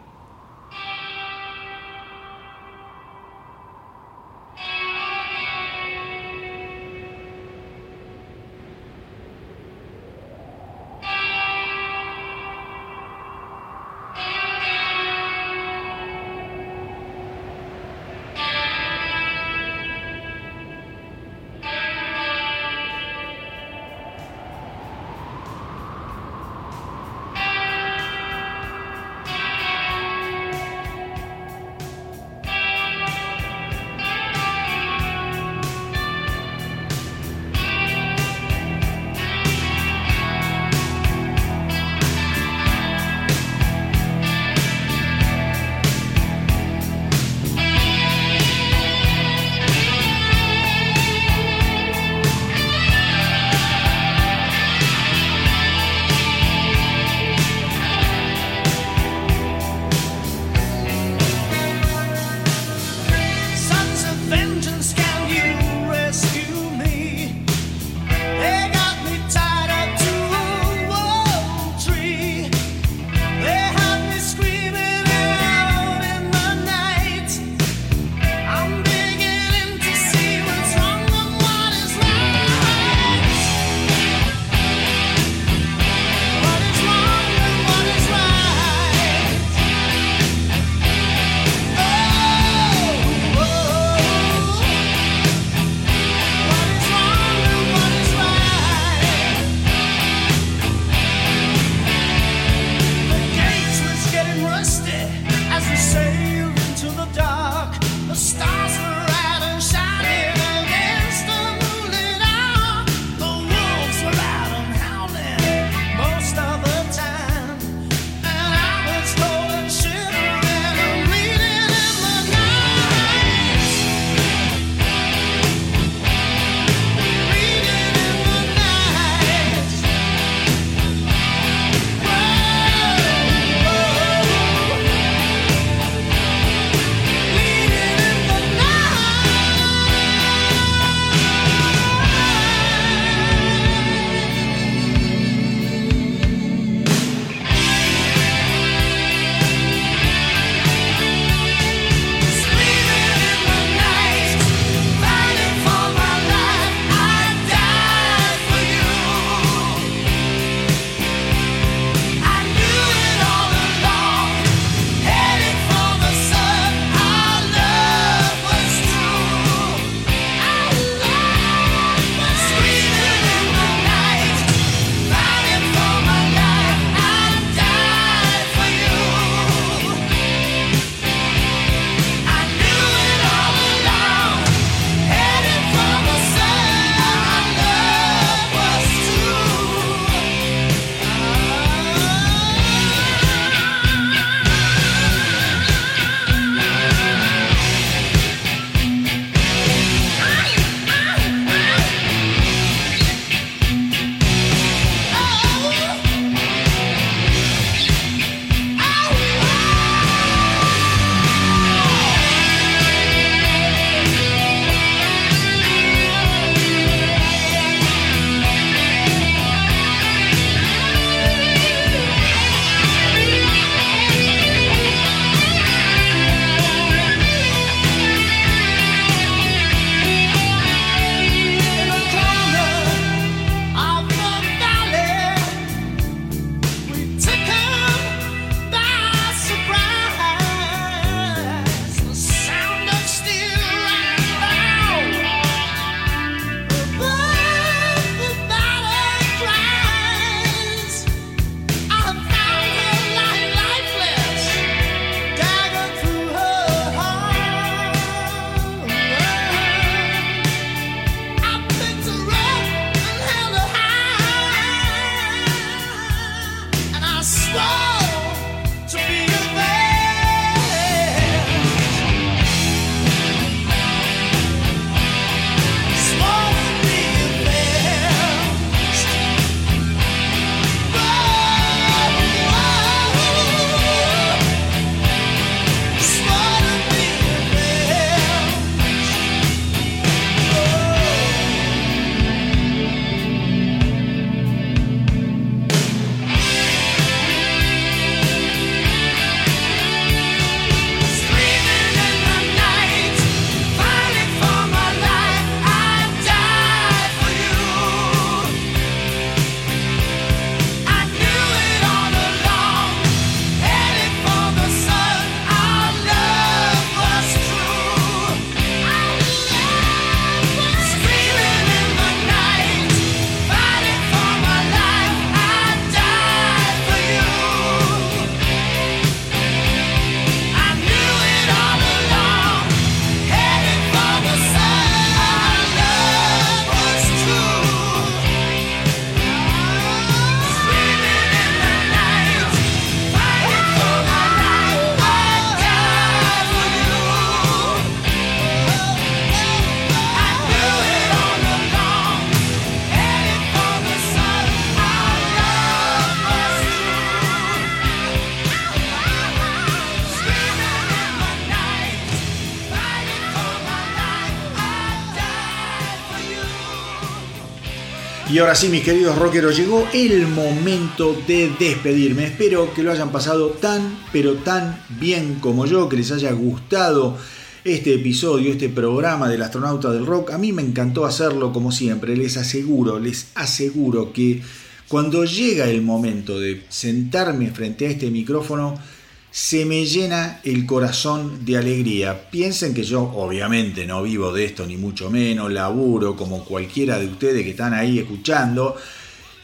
Speaker 3: Ahora sí, mis queridos rockeros, llegó el momento de despedirme. Espero que lo hayan pasado tan, pero tan bien como yo, que les haya gustado este episodio, este programa del astronauta del rock. A mí me encantó hacerlo como siempre. Les aseguro, les aseguro que cuando llega el momento de sentarme frente a este micrófono, se me llena el corazón de alegría. Piensen que yo obviamente no vivo de esto ni mucho menos, laburo como cualquiera de ustedes que están ahí escuchando.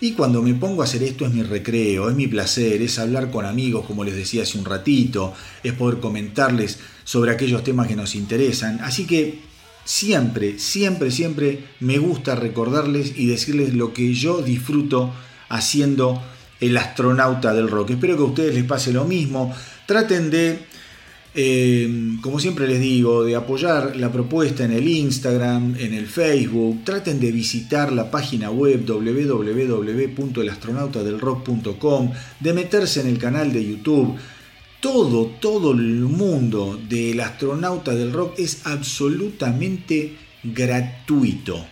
Speaker 3: Y cuando me pongo a hacer esto es mi recreo, es mi placer, es hablar con amigos como les decía hace un ratito, es poder comentarles sobre aquellos temas que nos interesan. Así que siempre, siempre, siempre me gusta recordarles y decirles lo que yo disfruto haciendo el astronauta del rock. Espero que a ustedes les pase lo mismo. Traten de, eh, como siempre les digo, de apoyar la propuesta en el Instagram, en el Facebook. Traten de visitar la página web www.elastronautadelrock.com, de meterse en el canal de YouTube. Todo, todo el mundo del astronauta del rock es absolutamente gratuito.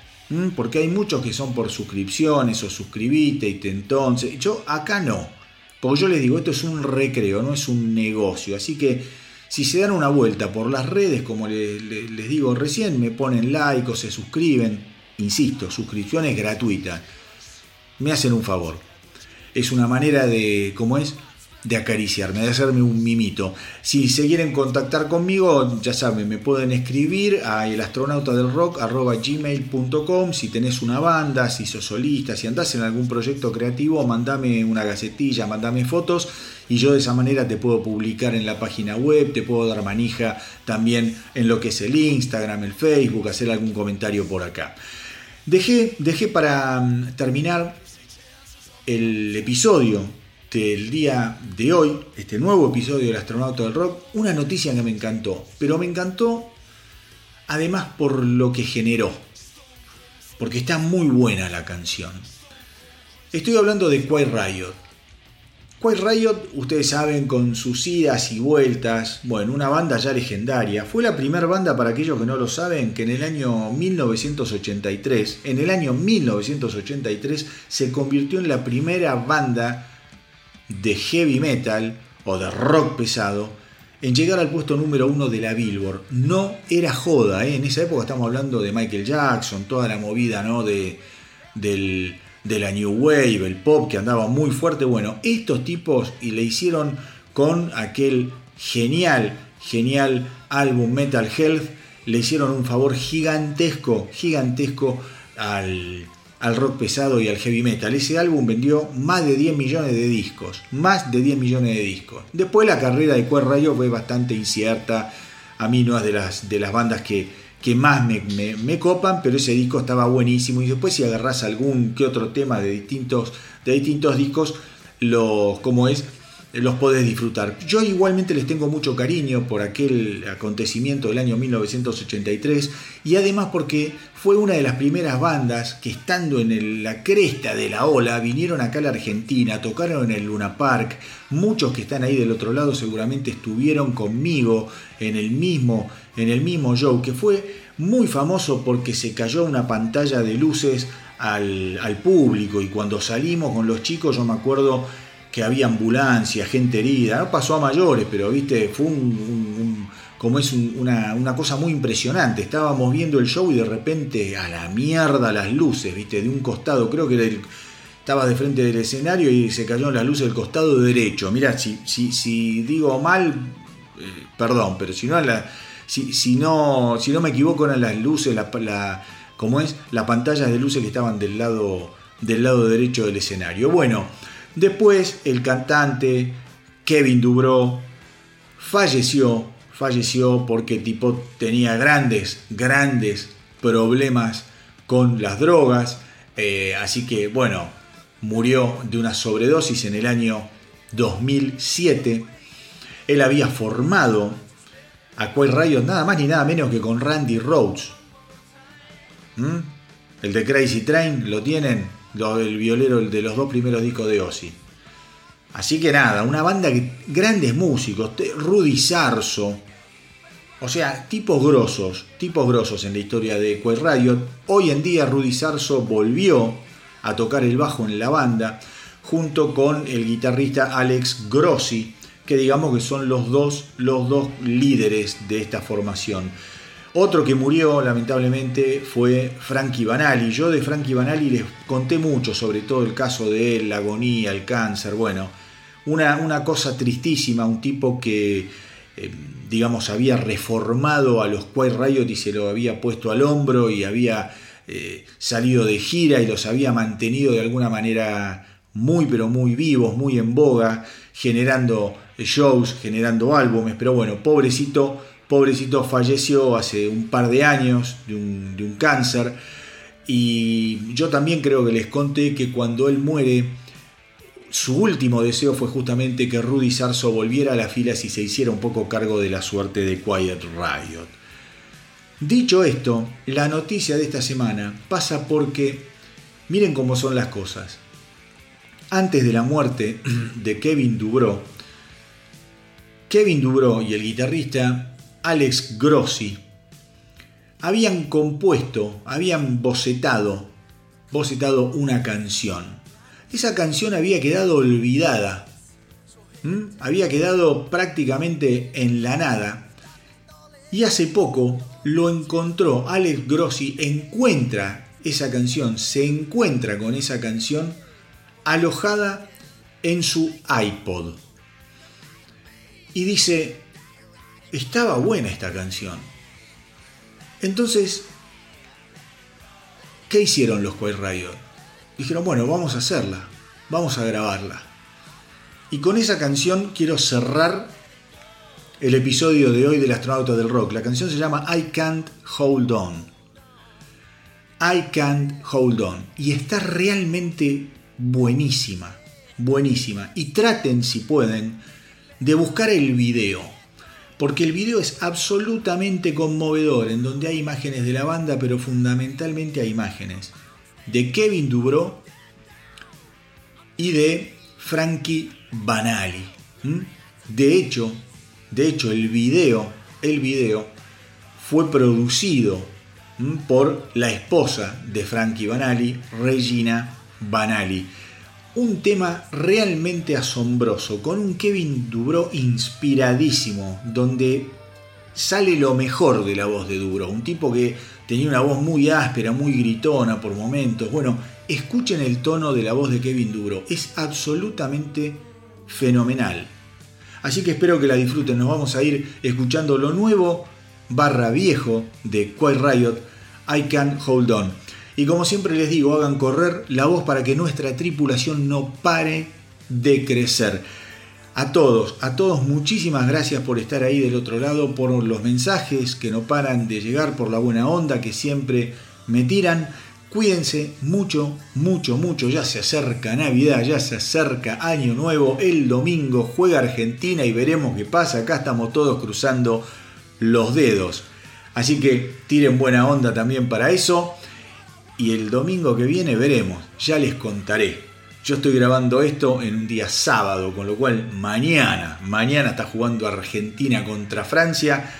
Speaker 3: Porque hay muchos que son por suscripciones o suscribite y te entonces. Yo acá no. Porque yo les digo, esto es un recreo, no es un negocio. Así que si se dan una vuelta por las redes, como les, digo recién, me ponen like o se suscriben, insisto, suscripción es gratuita. Me hacen un favor. Es una manera de, ¿cómo es? De acariciarme, de hacerme un mimito. Si se quieren contactar conmigo, ya saben, me pueden escribir a elastronautadelrock.gmail.com Si tenés una banda, si sos solista, si andás en algún proyecto creativo, mandame una gacetilla, mandame fotos y yo de esa manera te puedo publicar en la página web, te puedo dar manija también en lo que es el Instagram, el Facebook, hacer algún comentario por acá. Dejé, dejé para mm, terminar el episodio el día de hoy, este nuevo episodio del Astronauta del Rock, una noticia que me encantó. Pero me encantó además por lo que generó. Porque está muy buena la canción. Estoy hablando de Quiet Riot. Quiet Riot, ustedes saben, con sus idas y vueltas, bueno, una banda ya legendaria. Fue la primera banda, para aquellos que no lo saben, que en el año 1983, en el año 1983, se convirtió en la primera banda de heavy metal o de rock pesado en llegar al puesto número uno de la Billboard. No era joda, ¿eh? en esa época estamos hablando de Michael Jackson, toda la movida ¿no? de, de la New Wave, el pop que andaba muy fuerte. Bueno, estos tipos y le hicieron con aquel genial, genial álbum Metal Health, le hicieron un favor gigantesco, gigantesco al, al rock pesado y al heavy metal. Ese álbum vendió más de 10 millones de discos, más de 10 millones de discos. Después la carrera de Quer Rayo fue bastante incierta, a mí no es de las, de las bandas que, que más me, me, copan, pero ese disco estaba buenísimo y después si agarras algún que otro tema de distintos, de distintos discos, los, como es, los podés disfrutar. Yo igualmente les tengo mucho cariño por aquel acontecimiento del año 1983 y además porque fue una de las primeras bandas que estando en la cresta de la ola vinieron acá a la Argentina, tocaron en el Luna Park, muchos que están ahí del otro lado seguramente estuvieron conmigo en el mismo, en el mismo show que fue muy famoso porque se cayó una pantalla de luces al, al público y cuando salimos con los chicos yo me acuerdo que había ambulancia, gente herida, no pasó a mayores, pero viste, fue un, como es una, cosa muy impresionante. Estábamos viendo el show y de repente a la mierda las luces, viste, de un costado, creo que estaba de frente del escenario y se cayeron las luces del costado derecho. Mira, si, si, digo mal, eh, perdón, pero si no, la, si, no, si no me equivoco, eran las luces, la, como es, las pantallas de luces que estaban del lado, del lado derecho del escenario. Bueno. Después el cantante Kevin Dubrow falleció, falleció porque tipo tenía grandes, grandes problemas con las drogas, eh, así que bueno, murió de una sobredosis en el año 2007. Él había formado a Quay Riot nada más ni nada menos que con Randy Rhodes. ¿Mm? El de Crazy Train, ¿lo tienen? El violero de los dos primeros discos de Ozzy. Así que nada, una banda que grandes músicos, Rudy Sarso, o sea, tipos grosos, tipos grosos en la historia de Quay Riot. Hoy en día Rudy Sarso volvió a tocar el bajo en la banda junto con el guitarrista Alex Grossi, que digamos que son los dos, los dos líderes de esta formación. Otro que murió lamentablemente fue Frankie Banali. Yo de Frankie Banali les conté mucho sobre todo el caso de él, la agonía, el cáncer. Bueno, una, una cosa tristísima, un tipo que, eh, digamos, había reformado a los Quiet Riot y se lo había puesto al hombro y había eh, salido de gira y los había mantenido de alguna manera muy pero muy vivos, muy en boga, generando shows, generando álbumes. Pero bueno, pobrecito pobrecito falleció hace un par de años de un, cáncer y yo también creo que les conté que cuando él muere, su último deseo fue justamente que Rudy Sarso volviera a las filas y se hiciera un poco cargo de la suerte de Quiet Riot. Dicho esto, la noticia de esta semana pasa porque, miren cómo son las cosas. Antes de la muerte de Kevin Dubrow, Kevin Dubrow y el guitarrista Alex Grossi, habían compuesto, habían bocetado, bocetado una canción. Esa canción había quedado olvidada, había quedado prácticamente en la nada. Y hace poco lo encontró, Alex Grossi encuentra esa canción, se encuentra con esa canción alojada en su iPod. Y dice, estaba buena esta canción. Entonces, ¿qué hicieron los Quiet Riot? Dijeron, bueno, vamos a hacerla, vamos a grabarla. Y con esa canción quiero cerrar el episodio de hoy del astronauta del rock. La canción se llama I Can't Hold On. I Can't Hold On. Y está realmente buenísima, buenísima. Y traten, si pueden, de buscar el video porque el video es absolutamente conmovedor, en donde hay imágenes de la banda, pero fundamentalmente hay imágenes de Kevin Dubrow y de Frankie Banali. De hecho, de hecho el video, el video fue producido por la esposa de Frankie Banali, Regina Banali un tema realmente asombroso, con un Kevin Dubrow inspiradísimo, donde sale lo mejor de la voz de Dubrow, un tipo que tenía una voz muy áspera, muy gritona por momentos. Bueno, escuchen el tono de la voz de Kevin Dubrow, es absolutamente fenomenal. Así que espero que la disfruten, nos vamos a ir escuchando lo nuevo barra viejo de Quiet Riot, I Can Hold On. Y como siempre les digo, hagan correr la voz para que nuestra tripulación no pare de crecer. A todos, a todos muchísimas gracias por estar ahí del otro lado, por los mensajes que no paran de llegar, por la buena onda que siempre me tiran. Cuídense mucho, mucho, mucho. Ya se acerca Navidad, ya se acerca Año Nuevo. El domingo juega Argentina y veremos qué pasa. Acá estamos todos cruzando los dedos. Así que tiren buena onda también para eso. Y el domingo que viene veremos, ya les contaré. Yo estoy grabando esto en un día sábado, con lo cual mañana, mañana está jugando Argentina contra Francia.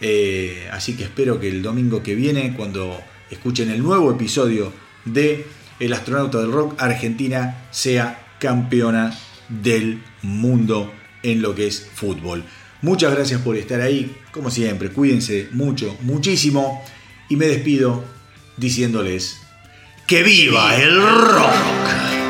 Speaker 3: Eh, así que espero que el domingo que viene, cuando escuchen el nuevo episodio de El astronauta del rock, Argentina sea campeona del mundo en lo que es fútbol. Muchas gracias por estar ahí, como siempre, cuídense mucho, muchísimo y me despido diciéndoles que viva el rock.